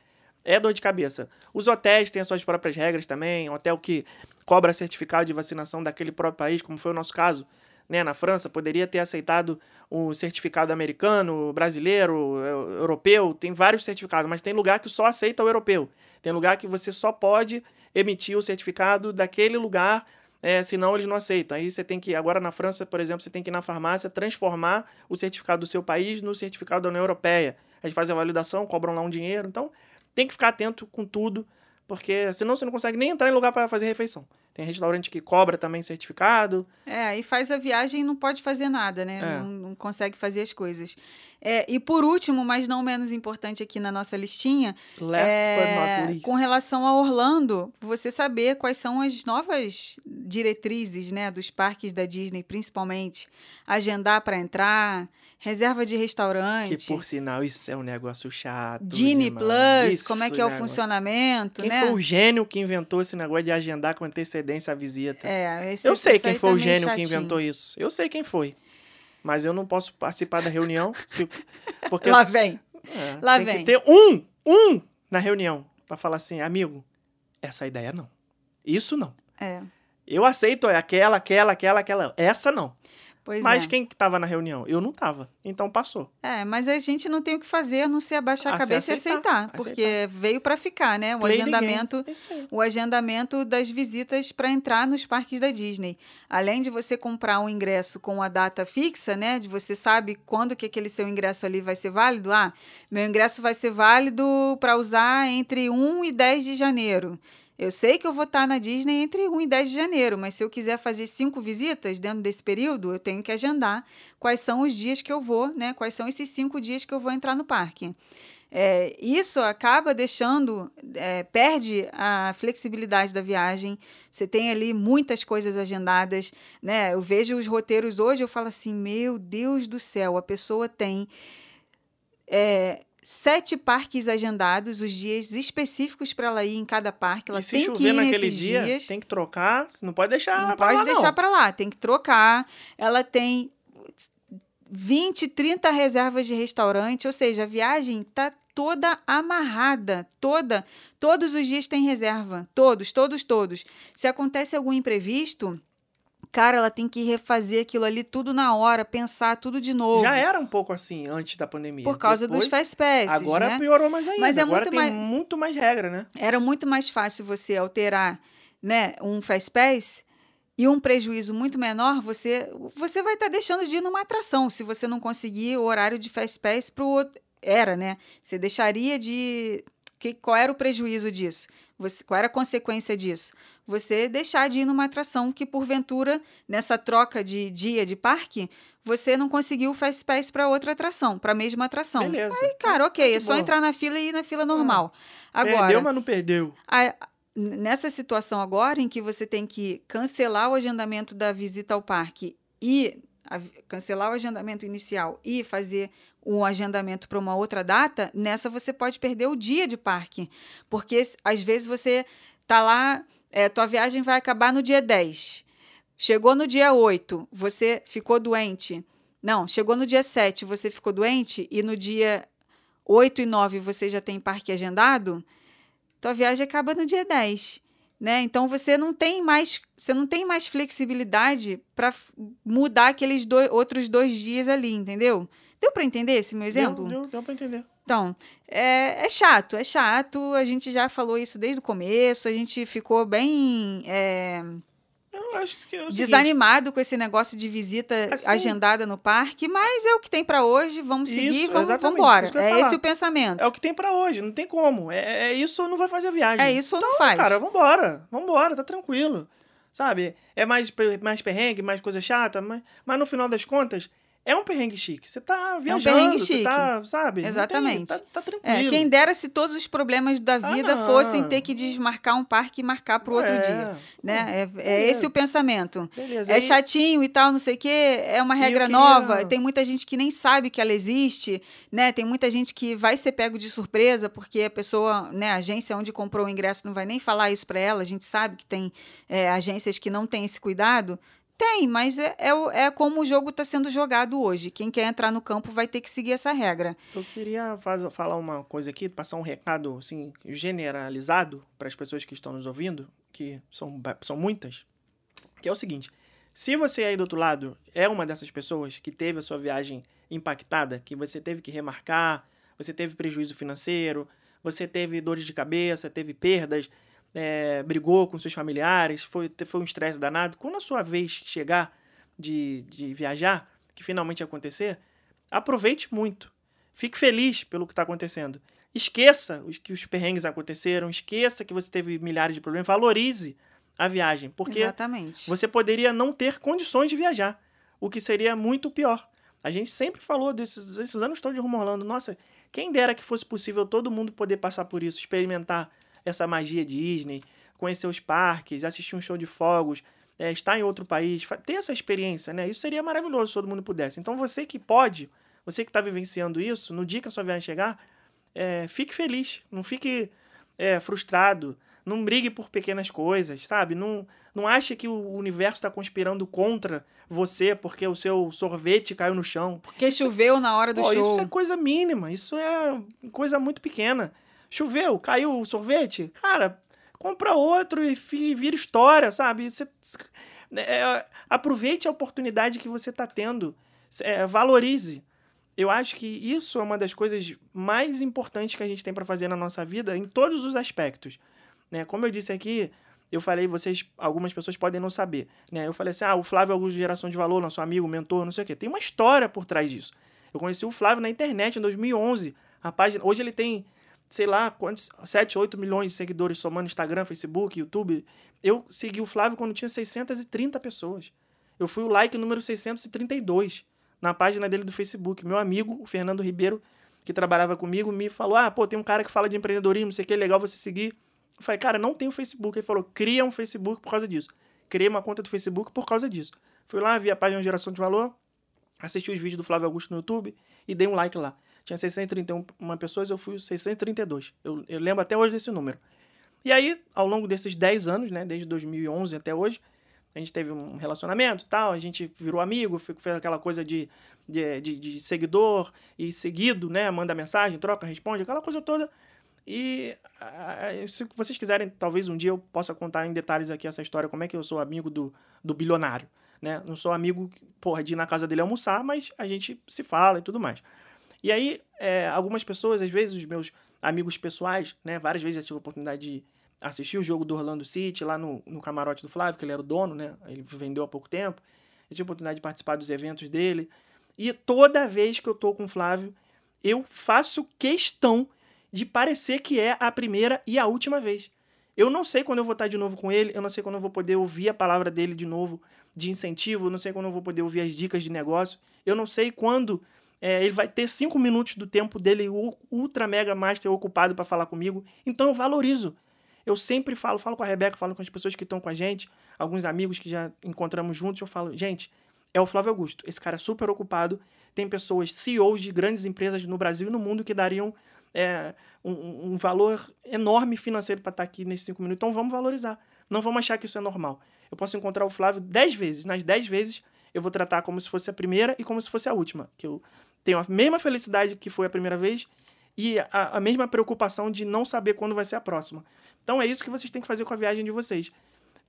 é dor de cabeça. Os hotéis têm as suas próprias regras também. Hotel que cobra certificado de vacinação daquele próprio país, como foi o nosso caso, né? Na França, poderia ter aceitado o certificado americano, brasileiro, eu- europeu. Tem vários certificados, mas tem lugar que só aceita o europeu. Tem lugar que você só pode emitir o certificado daquele lugar, é, senão eles não aceitam. Aí você tem que, agora na França, por exemplo, você tem que ir na farmácia transformar o certificado do seu país no certificado da União Europeia. Eles fazem a validação, cobram lá um dinheiro. Então, tem que ficar atento com tudo, porque senão você não consegue nem entrar em lugar para fazer refeição. Tem restaurante que cobra também certificado. É, aí faz a viagem e não pode fazer nada, né? É. Não, não consegue fazer as coisas. É, e por último, mas não menos importante aqui na nossa listinha, Last é, but not least. com relação a Orlando, você saber quais são as novas diretrizes, né, dos parques da Disney, principalmente, agendar para entrar, reserva de restaurante, Que, por sinal, isso é um negócio chato. Demais. Plus, Isso como é que é o negócio. funcionamento, Quem né? foi o gênio que inventou esse negócio de agendar com antecedência a visita? É, esse- eu sei quem foi o é gênio que chatinho. inventou isso. Eu sei quem foi. Mas eu não posso participar da reunião. se- [laughs] porque Lá vem. é, lá tem vem. que ter um, um na reunião pra falar assim, amigo, essa ideia não. Isso não. É. Eu aceito é aquela, aquela, aquela, aquela. Essa não. Pois Mas é. quem que tava na reunião? Eu não tava. Então passou. É, mas a gente não tem o que fazer a não ser abaixar a se cabeça aceitar, e aceitar, porque veio para ficar, né? O Play agendamento, aí. o agendamento das visitas para entrar nos parques da Disney. Além de você comprar um ingresso com a data fixa, né? De você sabe quando que aquele seu ingresso ali vai ser válido. Ah, meu ingresso vai ser válido para usar entre 1 e 10 de janeiro. Eu sei que eu vou estar na Disney entre 1 e 10 de janeiro, mas se eu quiser fazer cinco visitas dentro desse período, eu tenho que agendar quais são os dias que eu vou, né? Quais são esses cinco dias que eu vou entrar no parque. É, isso acaba deixando, é, perde a flexibilidade da viagem. Você tem ali muitas coisas agendadas, né? Eu vejo os roteiros hoje, eu falo assim, meu Deus do céu, a pessoa tem é, sete parques agendados, os dias específicos para ela ir em cada parque. Ela e se tem que chover ir naquele nesses dia, dias. tem que trocar. Não pode deixar Não pode lá, deixar para lá, tem que trocar. Ela tem 20, 30 reservas de restaurante, ou seja, a viagem tá toda amarrada, toda, todos os dias tem reserva, todos, todos, todos. Se acontece algum imprevisto, cara, ela tem que refazer aquilo ali tudo na hora, pensar tudo de novo. Já era um pouco assim antes da pandemia. Por causa Depois, dos fast passes, Agora né? piorou mais ainda. Mas é agora muito tem mais- muito mais regra, né? era muito mais fácil você alterar né, um Fast Pass e um prejuízo muito menor, você, você vai estar deixando de ir numa atração se você não conseguir o horário de Fast Pass para o outro. Era, né? Você deixaria de. Que, qual era o prejuízo disso? Você, qual era a consequência disso? Você deixar de ir numa atração que, porventura, nessa troca de dia de parque, você não conseguiu o Fast Pass para outra atração, para a mesma atração. Beleza. Aí, cara, ok, que é só bom. entrar na fila e ir na fila normal. Agora, Perdeu, mas não perdeu. a- nessa situação agora em que você tem que cancelar o agendamento da visita ao parque e cancelar o agendamento inicial e fazer um agendamento para uma outra data, nessa você pode perder o dia de parque. Porque às vezes você tá lá, é, tua viagem vai acabar no dia 10. Chegou no dia 8, você ficou doente. Não, chegou no dia 7, você ficou doente e no dia 8 e 9 você já tem parque agendado, tua viagem acaba no dia 10. Né? Então você não tem mais, você não tem mais flexibilidade para mudar aqueles dois, outros dois dias ali, entendeu? Deu para entender esse meu exemplo? Deu, deu, deu pra entender. Então, é, é chato, é chato. A gente já falou isso desde o começo. A gente ficou bem é, Eu acho que é o seguinte, desanimado com esse negócio de visita Assim- agendada no parque, mas é o que tem para hoje. Vamos seguir, Isso, vamos, vamos embora. É falar. esse o pensamento. É o que tem pra hoje, não tem como. É, é isso ou não vai fazer a viagem. É isso ou não Então, faz. Cara, vambora, vambora, tá tranquilo. Sabe? É mais, mais perrengue, mais coisa chata, mas, mas no final das contas, é um perrengue chique. Você tá viajando, perrengue você chique. tá, sabe? Não tem- Exatamente. tá, tá É, tranquilo. quem dera se todos os problemas da vida Ah, fossem ter que desmarcar um parque e marcar para o outro É, dia. Né? É, é esse o pensamento. Beleza. É chatinho e tal, não sei o quê, é uma regra queria- nova. Tem muita gente que nem sabe que ela existe, né? Tem muita gente que vai ser pego de surpresa porque a pessoa, né, a agência onde comprou o ingresso não vai nem falar isso para ela. A gente sabe que tem é, agências que não têm esse cuidado. Tem, mas é, é, é como o jogo está sendo jogado hoje. Quem quer entrar no campo vai ter que seguir essa regra. Eu queria faz- falar uma coisa aqui, passar um recado assim, generalizado para as pessoas que estão nos ouvindo, que são, são muitas, que é o seguinte: se você aí do outro lado é uma dessas pessoas que teve a sua viagem impactada, que você teve que remarcar, você teve prejuízo financeiro, você teve dores de cabeça, teve perdas, é, brigou com seus familiares, foi, foi um estresse danado, quando a sua vez chegar de, de viajar, que finalmente acontecer, aproveite muito. Fique feliz pelo que está acontecendo. Esqueça os, que os perrengues aconteceram, esqueça que você teve milhares de problemas, valorize a viagem, porque Exatamente. você poderia não ter condições de viajar, o que seria muito pior. A gente sempre falou desses, desses anos todos de Rumo Orlando, nossa, quem dera que fosse possível todo mundo poder passar por isso, experimentar essa magia Disney, conhecer os parques, assistir um show de fogos, é, estar em outro país, ter essa experiência, né? Isso seria maravilhoso se todo mundo pudesse. Então você que pode, você que está vivenciando isso, no dia que a sua viagem chegar, é, fique feliz, não fique é, frustrado, não brigue por pequenas coisas, sabe? Não, não ache que o universo está conspirando contra você porque o seu sorvete caiu no chão. Porque choveu na hora do Pô, show. isso é coisa mínima, isso é coisa muito pequena. Choveu, caiu o sorvete, cara, compra outro e vira história, sabe? Você, é, aproveite a oportunidade que você está tendo. É, valorize. Eu acho que isso é uma das coisas mais importantes que a gente tem para fazer na nossa vida em todos os aspectos. Né? Como eu disse aqui, eu falei, vocês, algumas pessoas podem não saber. Né? Eu falei assim: ah, o Flávio é Augusto Geração de Valor, nosso amigo, mentor, não sei o quê. Tem uma história por trás disso. Eu conheci o Flávio na internet em 2011. A página, hoje ele tem, sei lá, quantos, 7, 8 milhões de seguidores somando Instagram, Facebook, YouTube. Eu segui o Flávio quando tinha 630 pessoas. Eu fui o like número 632 na página dele do Facebook. Meu amigo, o Fernando Ribeiro, que trabalhava comigo, me falou: Ah, pô, tem um cara que fala de empreendedorismo, sei o que, é legal você seguir. Eu falei, cara, não tenho Facebook. Ele falou: cria um Facebook por causa disso. Criei uma conta do Facebook por causa disso. Fui lá, vi a página Geração de Valor, assisti os vídeos do Flávio Augusto no YouTube e dei um like lá. Tinha 631 pessoas, eu fui 632. Eu, eu lembro até hoje desse número. E aí, ao longo desses 10 anos, né, desde 2011 até hoje, a gente teve um relacionamento tal, a gente virou amigo, fe- fez aquela coisa de, de, de, de seguidor e seguido, né? Manda mensagem, troca, responde, aquela coisa toda. E se vocês quiserem, talvez um dia eu possa contar em detalhes aqui essa história, como é que eu sou amigo do, do bilionário, né? Não sou amigo, porra, de ir na casa dele almoçar, mas a gente se fala e tudo mais. E aí, é, algumas pessoas, às vezes, os meus amigos pessoais, né? Várias vezes já tive a oportunidade de assistir o jogo do Orlando City lá no, no camarote do Flávio, que ele era o dono, né? Ele vendeu há pouco tempo. Eu tive a oportunidade de participar dos eventos dele. E toda vez que eu tô com o Flávio, eu faço questão de parecer que é a primeira e a última vez. Eu não sei quando eu vou estar de novo com ele, eu não sei quando eu vou poder ouvir a palavra dele de novo, de incentivo, eu não sei quando eu vou poder ouvir as dicas de negócio, eu não sei quando é, ele vai ter cinco minutos do tempo dele ultra mega master ocupado para falar comigo. Então eu valorizo. Eu sempre falo, falo com a Rebeca, falo com as pessoas que estão com a gente, alguns amigos que já encontramos juntos, eu falo, gente, é o Flávio Augusto. Esse cara é super ocupado. Tem pessoas, CEOs de grandes empresas no Brasil e no mundo que dariam é, um, um valor enorme financeiro para estar aqui nesses cinco minutos. Então vamos valorizar. Não vamos achar que isso é normal. Eu posso encontrar o Flávio dez vezes. Nas dez vezes eu vou tratar como se fosse a primeira e como se fosse a última. Que eu tenho a mesma felicidade que foi a primeira vez e a, a mesma preocupação de não saber quando vai ser a próxima. Então é isso que vocês têm que fazer com a viagem de vocês.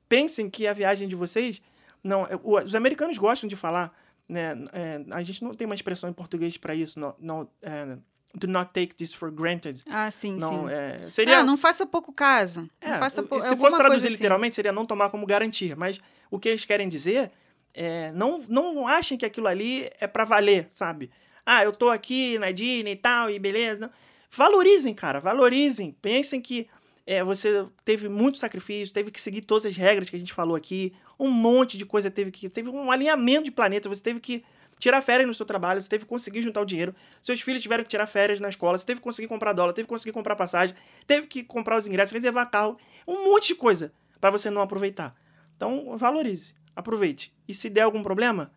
Pensem que a viagem de vocês. Não, é, os americanos gostam de falar, né? é, a gente não tem uma expressão em português para isso. Não, não, é, do not take this for granted. Ah, sim, Não, sim. é, seria. Ah, não faça pouco caso. É, não faça pou- se fosse traduzir assim. literalmente, seria não tomar como garantia. Mas o que eles querem dizer é não, não achem que aquilo ali é pra valer, sabe? Ah, eu tô aqui na Disney e tal, e beleza. Valorizem, cara, valorizem. Pensem que é, você teve muito sacrifício, teve que seguir todas as regras que a gente falou aqui, um monte de coisa teve que. Teve um alinhamento de planeta, você teve que tirar férias no seu trabalho, você teve que conseguir juntar o dinheiro, seus filhos tiveram que tirar férias na escola, você teve que conseguir comprar dólar, teve que conseguir comprar passagem, teve que comprar os ingressos, reservar carro, um monte de coisa para você não aproveitar. Então, valorize, aproveite. E se der algum problema,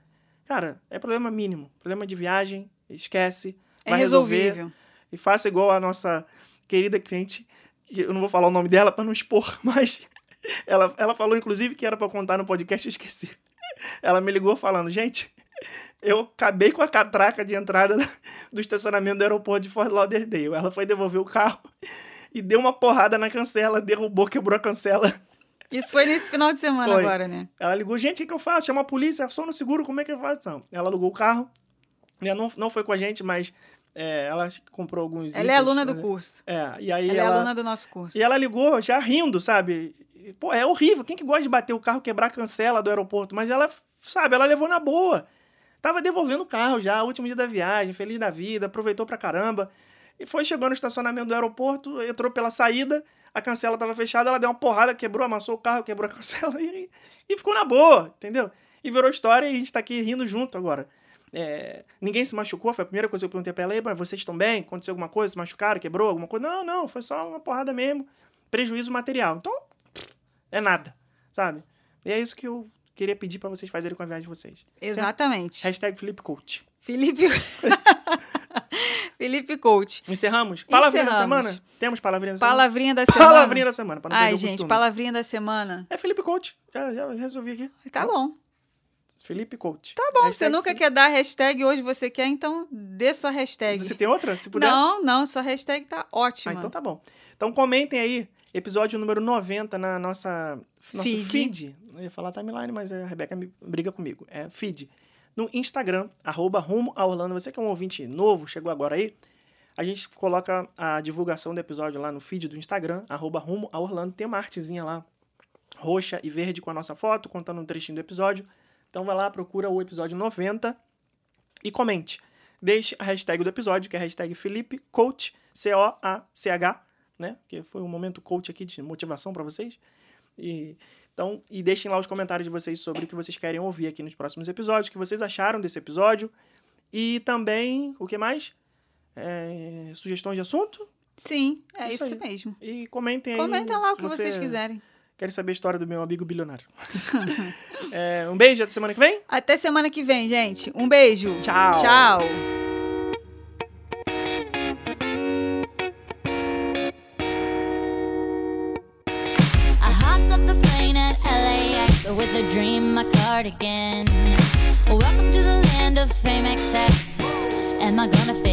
cara, é problema mínimo, problema de viagem, esquece, É vai resolver resolvível. e faça igual a nossa querida cliente, que eu não vou falar o nome dela para não expor, [laughs] mas ela, ela falou inclusive que era para contar no podcast, eu esqueci. Ela me ligou falando, gente, eu acabei com a catraca de entrada do estacionamento do aeroporto de Fort Lauderdale. Ela foi devolver o carro e deu uma porrada na cancela, derrubou, quebrou a cancela. Isso foi nesse final de semana Foi. agora, né? Ela ligou, gente, o que, eu faço? Chama a polícia, só no seguro, como é que eu faço? Não. Ela alugou o carro, não, não foi com a gente, mas é, ela comprou alguns Ela é itens, aluna do né? curso. É, e aí Ela, ela, é aluna do nosso curso. E ela ligou já rindo, sabe? Pô, é horrível. Quem que gosta de bater o carro, quebrar a cancela do aeroporto? Mas ela, sabe, ela levou na boa. Tava devolvendo o carro já, último dia da viagem, feliz da vida, aproveitou pra caramba. E foi chegando no estacionamento do aeroporto, entrou pela saída, a cancela tava fechada, ela deu uma porrada, quebrou, amassou o carro, quebrou a [laughs] cancela e, e ficou na boa, entendeu? E virou história e a gente tá aqui rindo junto agora. É, ninguém se machucou, foi a primeira coisa que eu perguntei pra ela, "Ei, mas vocês estão bem? Aconteceu alguma coisa? Se machucaram? Quebrou alguma coisa? Não, não, foi só uma porrada mesmo, prejuízo material. Então, é nada, sabe? E é isso que eu queria pedir pra vocês fazerem com a viagem de vocês. Exatamente. Hashtag Felipe Coach. Felipe. [laughs] Felipe Coach. Encerramos? Palavrinha da Encerramos. semana? Temos palavrinha da semana? Palavrinha da [laughs] semana. Palavrinha da semana, pra não Ai, perder o gente, palavrinha da semana. É Felipe Coach. Já, já resolvi aqui. Tá bom. Felipe Coach. Tá bom. Você Hashtag nunca Felipe- quer dar hashtag, hoje você quer, então dê sua hashtag. Você tem outra? Se puder. Não, não, sua hashtag tá Ah, ótima. então tá bom. Então comentem aí episódio número 90 na nossa nosso Feed. feed. Eu ia falar timeline, mas a Rebeca me- briga comigo. É feed. No Instagram, arroba rumo a Orlando. Você que é um ouvinte novo, chegou agora aí, a gente coloca a divulgação do episódio lá no feed do Instagram, arroba rumo a Orlando. Tem uma artezinha lá, roxa e verde com a nossa foto, contando um trechinho do episódio. Então vai lá, procura o episódio 90 e comente. Deixe a hashtag do episódio, que é a hashtag Felipe Coach, C-O-A-C-H, né? Que foi um momento coach aqui de motivação para vocês. E, então, e deixem lá os comentários de vocês sobre o que vocês querem ouvir aqui nos próximos episódios, o que vocês acharam desse episódio. E também, o que mais? É, sugestões de assunto? Sim, é Isso isso, mesmo. E comentem aí. Comenta lá o que você vocês quiserem. Querem saber a história do meu amigo bilionário. [laughs] É, um beijo, até semana que vem. Até semana que vem, gente. Um beijo. Tchau. Tchau. With a dream my cardigan. Welcome to the land of fame excess. Am I gonna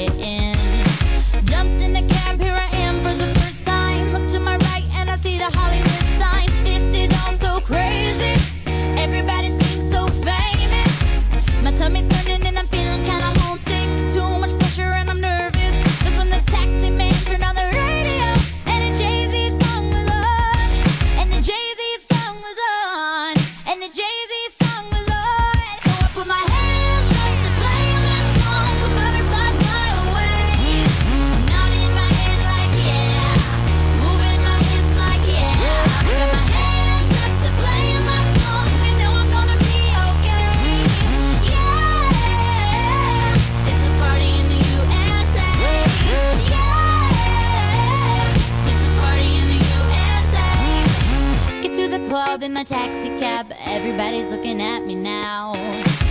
Everybody's looking at me now.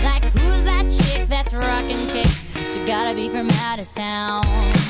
Like, who's that chick that's rocking kicks? She gotta be from out of town.